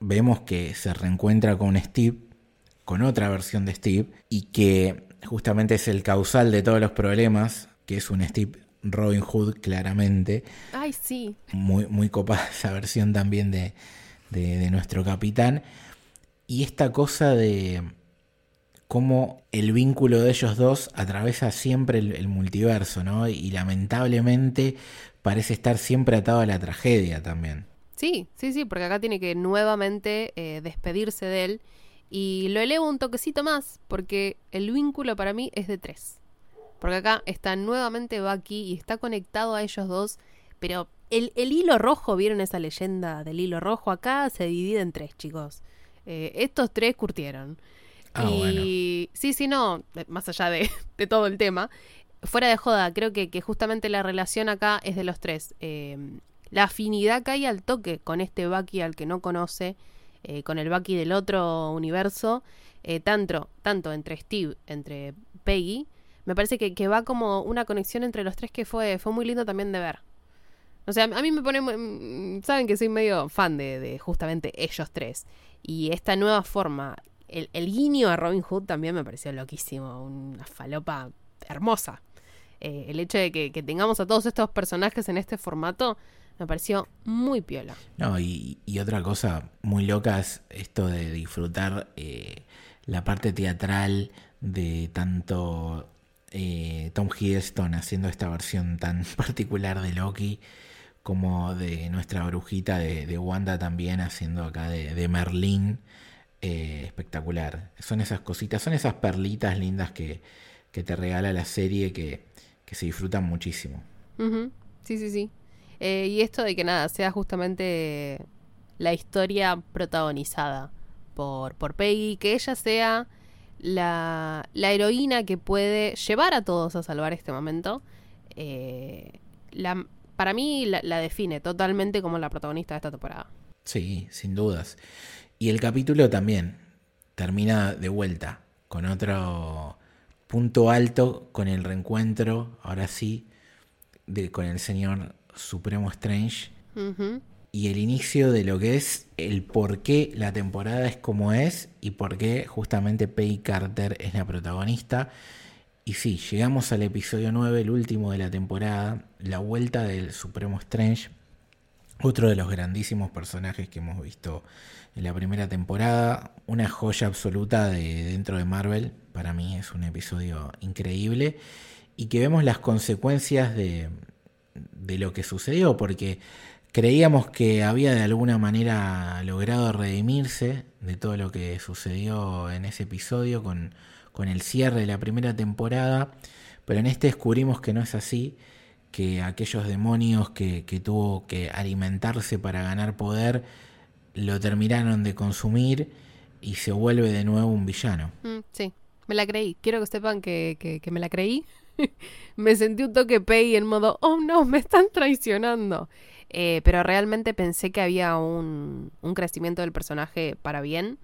vemos que se reencuentra con Steve, con otra versión de Steve, y que justamente es el causal de todos los problemas, que es un Steve Robin Hood claramente. Ay, sí. Muy, muy copada esa versión también de, de, nuestro capitán. Y esta cosa de cómo el vínculo de ellos dos atraviesa siempre el, multiverso, ¿no? Y lamentablemente parece estar siempre atado a la tragedia también. Sí, sí, sí, porque acá tiene que nuevamente eh, despedirse de él. Y lo elevo un toquecito más, porque el vínculo para mí es de tres. Porque acá está nuevamente Bucky y está conectado a ellos dos. Pero el, hilo rojo, ¿vieron esa leyenda del hilo rojo? Acá se divide en tres, chicos. Eh, estos tres curtieron. Ah, y sí, sí, no, más allá de, de, todo el tema. Fuera de joda, creo que, que, justamente la relación acá es de los tres. Eh, la afinidad que hay al toque con este Bucky al que no conoce, eh, con el Bucky del otro universo, eh, tanto, tanto entre Steve, entre Peggy, me parece que, va como una conexión entre los tres que fue, fue muy lindo también de ver. O sea, a mí me pone... Saben que soy medio fan de, justamente ellos tres. Y esta nueva forma, el, guiño a Robin Hood también me pareció loquísimo. Una falopa hermosa. Eh, el hecho de que, tengamos a todos estos personajes en este formato me pareció muy piola. No, y, otra cosa muy loca es esto de disfrutar eh, la parte teatral de tanto eh, Tom Hiddleston haciendo esta versión tan particular de Loki como de nuestra brujita de, Wanda también haciendo acá de, Merlín. Eh, espectacular. Son esas cositas, son esas perlitas lindas que, te regala la serie que, se disfrutan muchísimo. Sí, sí, sí. Eh, y esto de que nada, sea justamente la historia protagonizada por, por Peggy, que ella sea la, la heroína que puede llevar a todos a salvar este momento. Eh, la, para mí la, la, define totalmente como la protagonista de esta temporada. Sí, sin dudas. Y el capítulo también termina de vuelta con otro punto alto, con el reencuentro, ahora sí, de, con el señor Supremo Strange y el inicio de lo que es el por qué la temporada es como es y por qué justamente Peggy Carter es la protagonista. Y sí, llegamos al episodio 9, el último de la temporada, la vuelta del Supremo Strange, otro de los grandísimos personajes que hemos visto en la primera temporada, una joya absoluta de dentro de Marvel, para mí es un episodio increíble y que vemos las consecuencias de, de lo que sucedió, porque creíamos que había de alguna manera logrado redimirse de todo lo que sucedió en ese episodio con, con el cierre de la primera temporada, pero en este descubrimos que no es así, que aquellos demonios que, que tuvo que alimentarse para ganar poder lo terminaron de consumir y se vuelve de nuevo un villano. Mm, sí, me la creí. Quiero que sepan que, que, que me la creí me sentí un toque pay en modo, oh no, me están traicionando. Eh, pero realmente pensé que había un, un crecimiento del personaje para bien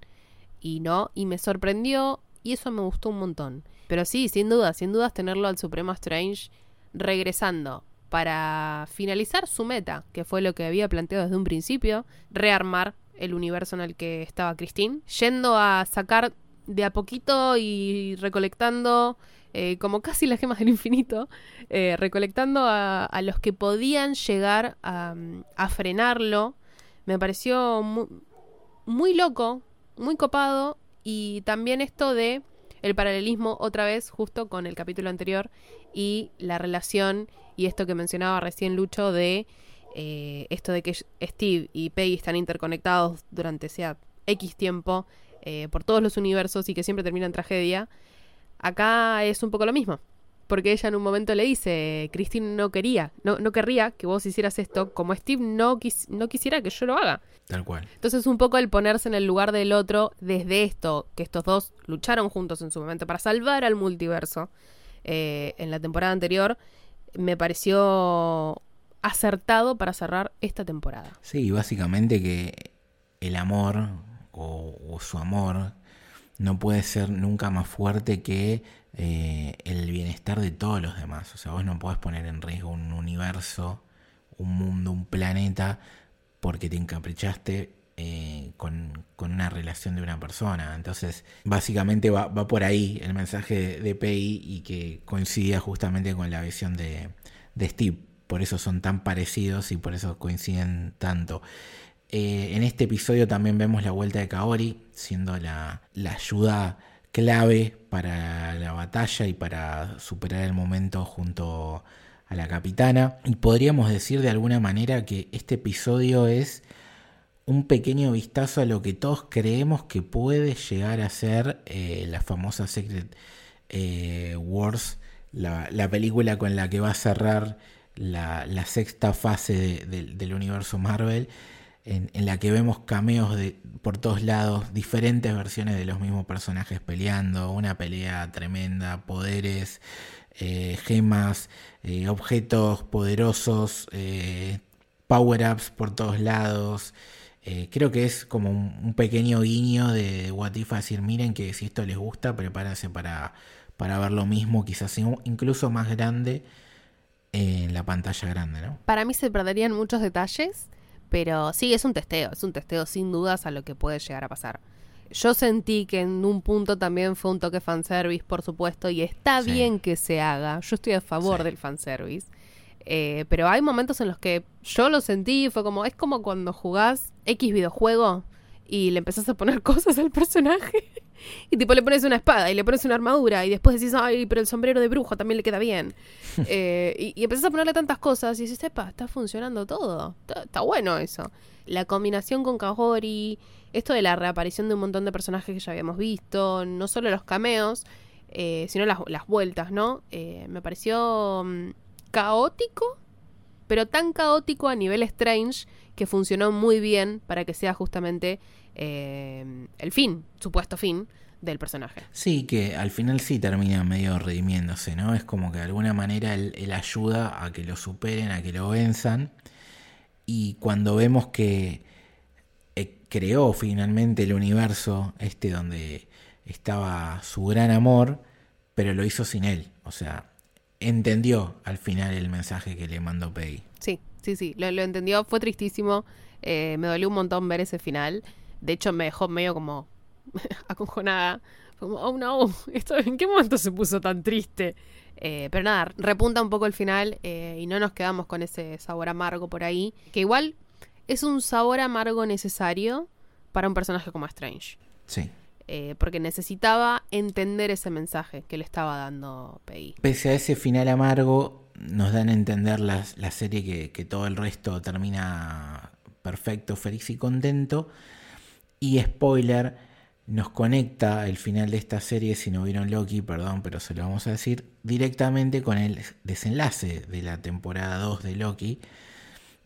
y no, y me sorprendió y eso me gustó un montón. Pero sí, sin duda, sin dudas tenerlo al Supremo Strange regresando para finalizar su meta, que fue lo que había planteado desde un principio, rearmar el universo en el que estaba Christine, yendo a sacar de a poquito y recolectando eh, como casi las gemas del infinito, eh, recolectando a, los que podían llegar a, frenarlo. Me pareció muy, loco, muy copado y también esto de el paralelismo otra vez justo con el capítulo anterior y la relación y esto que mencionaba recién Lucho de eh, esto de que Steve y Peggy están interconectados durante sea X tiempo por todos los universos y que siempre termina en tragedia, acá es un poco lo mismo. Porque ella en un momento le dice, Christine no quería, no, no querría que vos hicieras esto, como Steve no, no quisiera que yo lo haga. Tal cual. Entonces un poco el ponerse en el lugar del otro desde esto, que estos dos lucharon juntos en su momento para salvar al multiverso eh, en la temporada anterior, me pareció acertado para cerrar esta temporada. Sí, básicamente que el amor o, su amor no puede ser nunca más fuerte que eh, el bienestar de todos los demás. O sea, vos no podés poner en riesgo un universo, un mundo, un planeta, porque te encaprichaste eh, con, una relación de una persona. Entonces, básicamente va, por ahí el mensaje de, de y que coincidía justamente con la visión de Steve por eso son tan parecidos y por eso coinciden tanto. Eh, en este episodio también vemos la vuelta de Kaori, siendo la, ayuda clave para la batalla y para superar el momento junto a la capitana. Y podríamos decir de alguna manera que este episodio es un pequeño vistazo a lo que todos creemos que puede llegar a ser eh, la famosa Secret eh, Wars, la, la, película con la que va a cerrar la, sexta fase del universo Marvel, en, la que vemos cameos de, por todos lados, diferentes versiones de los mismos personajes peleando, una pelea tremenda, poderes, eh, gemas, eh, objetos poderosos, eh, power-ups por todos lados. creo que es como un, pequeño guiño de What If, decir, miren que si esto les gusta, prepárense para, para ver lo mismo, quizás incluso más grande en la pantalla grande, ¿no? Para mí se perderían muchos detalles, pero sí, es un testeo, es un testeo sin dudas a lo que puede llegar a pasar. Yo sentí que en un punto también fue un toque fanservice, por supuesto, y está bien que se haga. Yo estoy a favor del fanservice. Eh, pero hay momentos en los que yo lo sentí, fue como, es como cuando jugás X videojuego y le empezás a poner cosas al personaje. Y tipo le pones una espada y le pones una armadura y después decís, ay, pero el sombrero de brujo también le queda bien. Eh, y, y, empezás a ponerle tantas cosas y dices, epa, está funcionando todo. Está, bueno eso. La combinación con Kahori, esto de la reaparición de un montón de personajes que ya habíamos visto, no solo los cameos, eh, sino las, vueltas, ¿no? Eh, me pareció mm, caótico, pero tan caótico a nivel Strange que funcionó muy bien para que sea justamente eh, el fin, supuesto fin del personaje. Sí, que al final sí termina medio redimiéndose, ¿no? Es como que de alguna manera él, ayuda a que lo superen, a que lo venzan. Y cuando vemos que eh, creó finalmente el universo, este donde estaba su gran amor, pero lo hizo sin él. O sea, entendió al final el mensaje que le mandó Peggy. Sí, sí, sí, lo, entendió, fue tristísimo. Eh, me dolió un montón ver ese final. De hecho, me dejó medio como aconjonada. Como, oh no, ¿esto en qué momento se puso tan triste? Eh, pero nada, repunta un poco el final eh, y no nos quedamos con ese sabor amargo por ahí. Que igual es un sabor amargo necesario para un personaje como Strange. Sí. Eh, porque necesitaba entender ese mensaje que le estaba dando Peggy. Pese a ese final amargo, nos dan a entender la, la serie que, que todo el resto termina perfecto, feliz y contento. Y spoiler, nos conecta el final de esta serie, si no vieron Loki, perdón, pero se lo vamos a decir, directamente con el desenlace de la temporada 2 de Loki,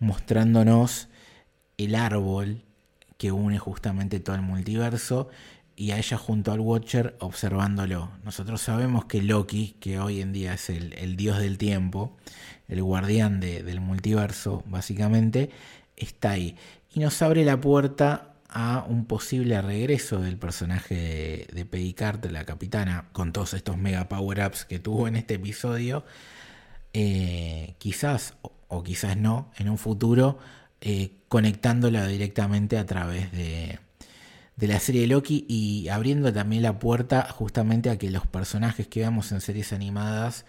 mostrándonos el árbol que une justamente todo el multiverso y a ella junto al Watcher observándolo. Nosotros sabemos que Loki, que hoy en día es el, dios del tiempo, el guardián del multiverso, básicamente, está ahí. Y nos abre la puerta a un posible regreso del personaje de, Peggy Carter, la capitana, con todos estos mega power-ups que tuvo en este episodio. Eh, quizás, o, quizás no, en un futuro, eh, conectándola directamente a través de, de la serie Loki y abriendo también la puerta justamente a que los personajes que vemos en series animadas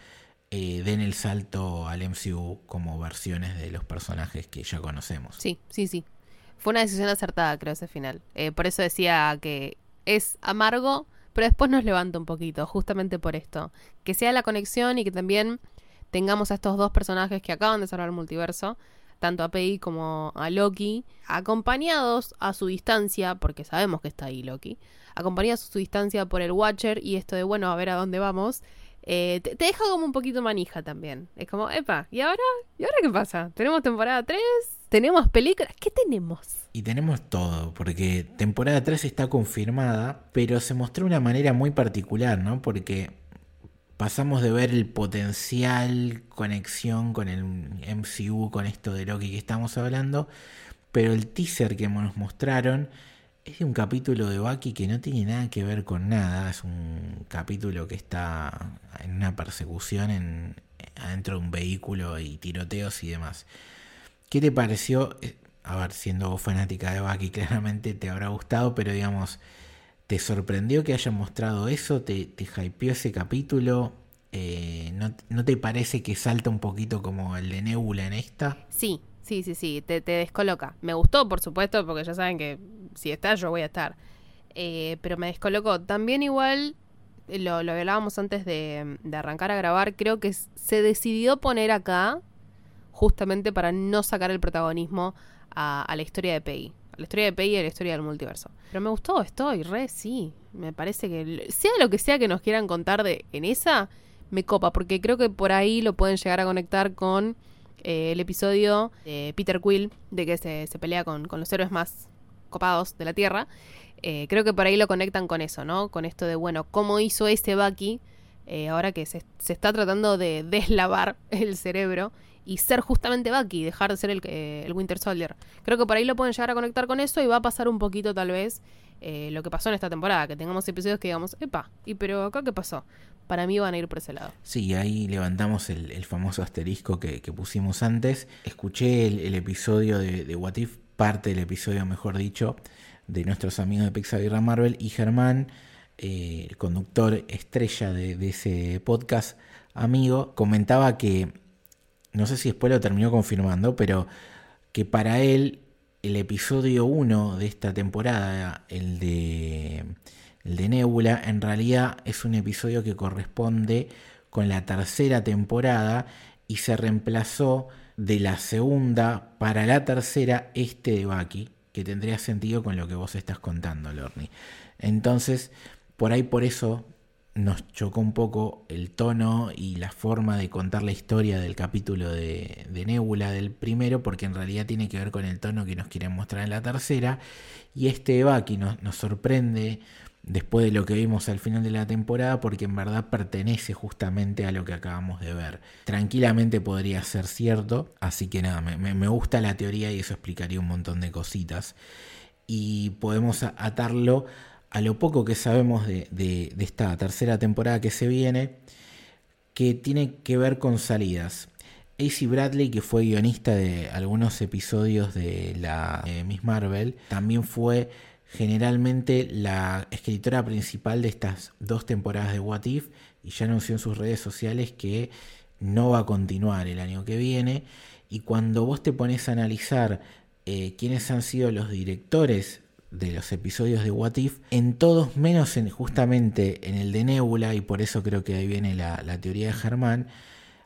eh, den el salto al MCU como versiones de los personajes que ya conocemos. Sí, sí, sí. Fue una decisión acertada, creo, ese final. Eh, por eso decía que es amargo, pero después nos levanta un poquito, justamente por esto. Que sea la conexión y que también tengamos a estos dos personajes que acaban de cerrar el multiverso, tanto a Peggy como a Loki, acompañados a su distancia, porque sabemos que está ahí Loki, acompañados a su distancia por el Watcher y esto de, bueno, a ver a dónde vamos, eh, te, deja como un poquito manija también. Es como, epa, ¿y ahora? ¿Y ahora qué pasa? ¿Tenemos temporada 3? ¿Tenemos películas? ¿Qué tenemos? Y tenemos todo, porque temporada 3 está confirmada, pero se mostró de una manera muy particular, ¿no? Porque pasamos de ver el potencial conexión con el MCU, con esto de Loki que estamos hablando, pero el teaser que nos mostraron es de un capítulo de Bucky que no tiene nada que ver con nada, es un capítulo que está en una persecución en, adentro de un vehículo y tiroteos y demás. ¿Qué te pareció? Eh, a ver, siendo fanática de Bucky, claramente te habrá gustado, pero digamos, ¿te sorprendió que hayan mostrado eso? ¿Te, te hypeó ese capítulo? Eh, ¿no, te parece que salta un poquito como el de Nebula en esta? Sí, sí, sí, sí, te, te descoloca. Me gustó, por supuesto, porque ya saben que si está, yo voy a estar. Eh, pero me descolocó. También igual, lo, lo hablábamos antes de, de arrancar a grabar, creo que se decidió poner acá justamente para no sacar el protagonismo a, la historia de Peggy. A la historia de Peggy y a la historia del multiverso. Pero me gustó, estoy, re, sí. Me parece que sea lo que sea que nos quieran contar de en esa, me copa, porque creo que por ahí lo pueden llegar a conectar con eh, el episodio de Peter Quill, de que se, se pelea con, con, los héroes más copados de la Tierra. Eh, creo que por ahí lo conectan con eso, ¿no? Con esto de, bueno, cómo hizo ese Bucky, eh, ahora que se, se, está tratando de deslavar el cerebro y ser justamente Bucky, dejar de ser el, el, Winter Soldier. Creo que por ahí lo pueden llegar a conectar con eso y va a pasar un poquito tal vez eh, lo que pasó en esta temporada, que tengamos episodios que digamos, epa, ¿y pero acá qué pasó? Para mí van a ir por ese lado. Sí, ahí levantamos el, famoso asterisco que, pusimos antes. Escuché el, episodio de, de, What If, parte del episodio, mejor dicho, de nuestros amigos de Pixar y Marvel, y Germán, eh, el conductor estrella de, de ese podcast, amigo, comentaba que no sé si después lo terminó confirmando, pero que para él el episodio 1 de esta temporada, el de, el de Nebula, en realidad es un episodio que corresponde con la tercera temporada y se reemplazó de la segunda para la tercera este de Bucky, que tendría sentido con lo que vos estás contando, Lorny. Entonces, por ahí por eso nos chocó un poco el tono y la forma de contar la historia del capítulo de, de, Nebula del primero, porque en realidad tiene que ver con el tono que nos quieren mostrar en la tercera. Y este Baki nos, nos sorprende después de lo que vimos al final de la temporada, porque en verdad pertenece justamente a lo que acabamos de ver. Tranquilamente podría ser cierto, así que nada, me, me gusta la teoría y eso explicaría un montón de cositas. Y podemos atarlo a lo poco que sabemos de, esta tercera temporada que se viene, que tiene que ver con salidas. AC Bradley, que fue guionista de algunos episodios de la Miss Marvel, también fue generalmente la escritora principal de estas dos temporadas de What If y ya anunció en sus redes sociales que no va a continuar el año que viene. Y cuando vos te pones a analizar eh, quiénes han sido los directores de los episodios de What If, en todos menos en, justamente en el de Nebula, y por eso creo que ahí viene la, la teoría de Germán,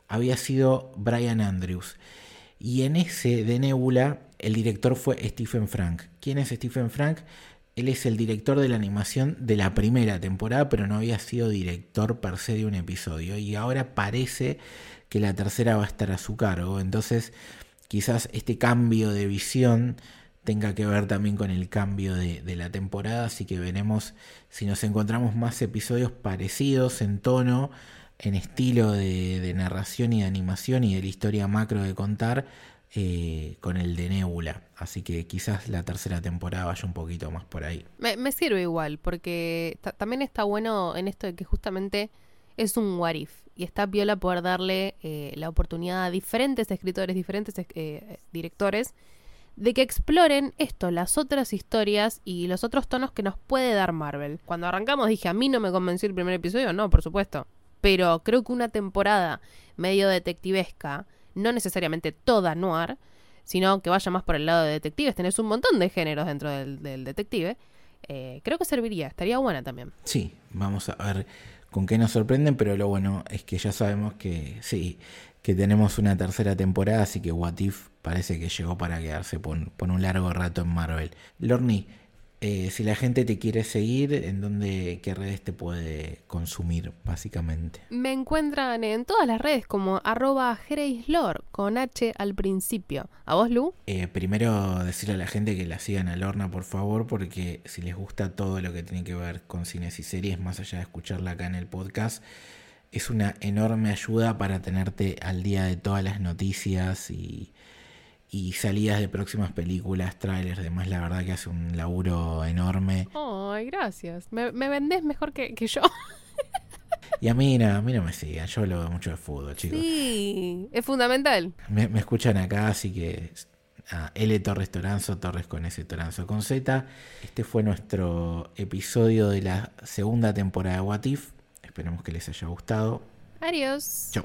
había sido Brian Andrews. Y en ese de Nebula, el director fue Stephen Frank. ¿Quién es Stephen Frank? Él es el director de la animación de la primera temporada, pero no había sido director per se de un episodio. Y ahora parece que la tercera va a estar a su cargo. Entonces, quizás este cambio de visión tenga que ver también con el cambio de, de, la temporada, así que veremos si nos encontramos más episodios parecidos en tono, en estilo de, narración y de animación y de la historia macro de contar eh, con el de Nebula, así que quizás la tercera temporada vaya un poquito más por ahí. Me, sirve igual, porque también está bueno en esto de que justamente es un what if, y está piola poder darle eh, la oportunidad a diferentes escritores, diferentes eh, directores, de que exploren esto, las otras historias y los otros tonos que nos puede dar Marvel. Cuando arrancamos dije, a mí no me convenció el primer episodio, no, por supuesto. Pero creo que una temporada medio detectivesca, no necesariamente toda noir, sino que vaya más por el lado de detectives, tenés un montón de géneros dentro del, del detective, eh, creo que serviría, estaría buena también. Sí, vamos a ver con qué nos sorprenden, pero lo bueno es que ya sabemos que sí, que tenemos una tercera temporada, así que What If parece que llegó para quedarse por, por un largo rato en Marvel. Lorni, eh, si la gente te quiere seguir, ¿en dónde, qué redes te puede consumir, básicamente? Me encuentran en todas las redes como arroba con H al principio. ¿A vos, Lu? Eh, primero decirle a la gente que la sigan a Lorna, por favor, porque si les gusta todo lo que tiene que ver con cines y series, más allá de escucharla acá en el podcast, es una enorme ayuda para tenerte al día de todas las noticias y y salidas de próximas películas, trailers, demás, la verdad que hace un laburo enorme. Ay, gracias. Me, vendés mejor que, yo. Y a mí, no, a mí no me sigan, yo hablo mucho de fútbol, chicos. Sí, es fundamental. Me, escuchan acá, así que a L Torres Toranzo, Torres con S Toranzo con Z. Este fue nuestro episodio de la segunda temporada de What If. Esperemos que les haya gustado. Adiós. Chau.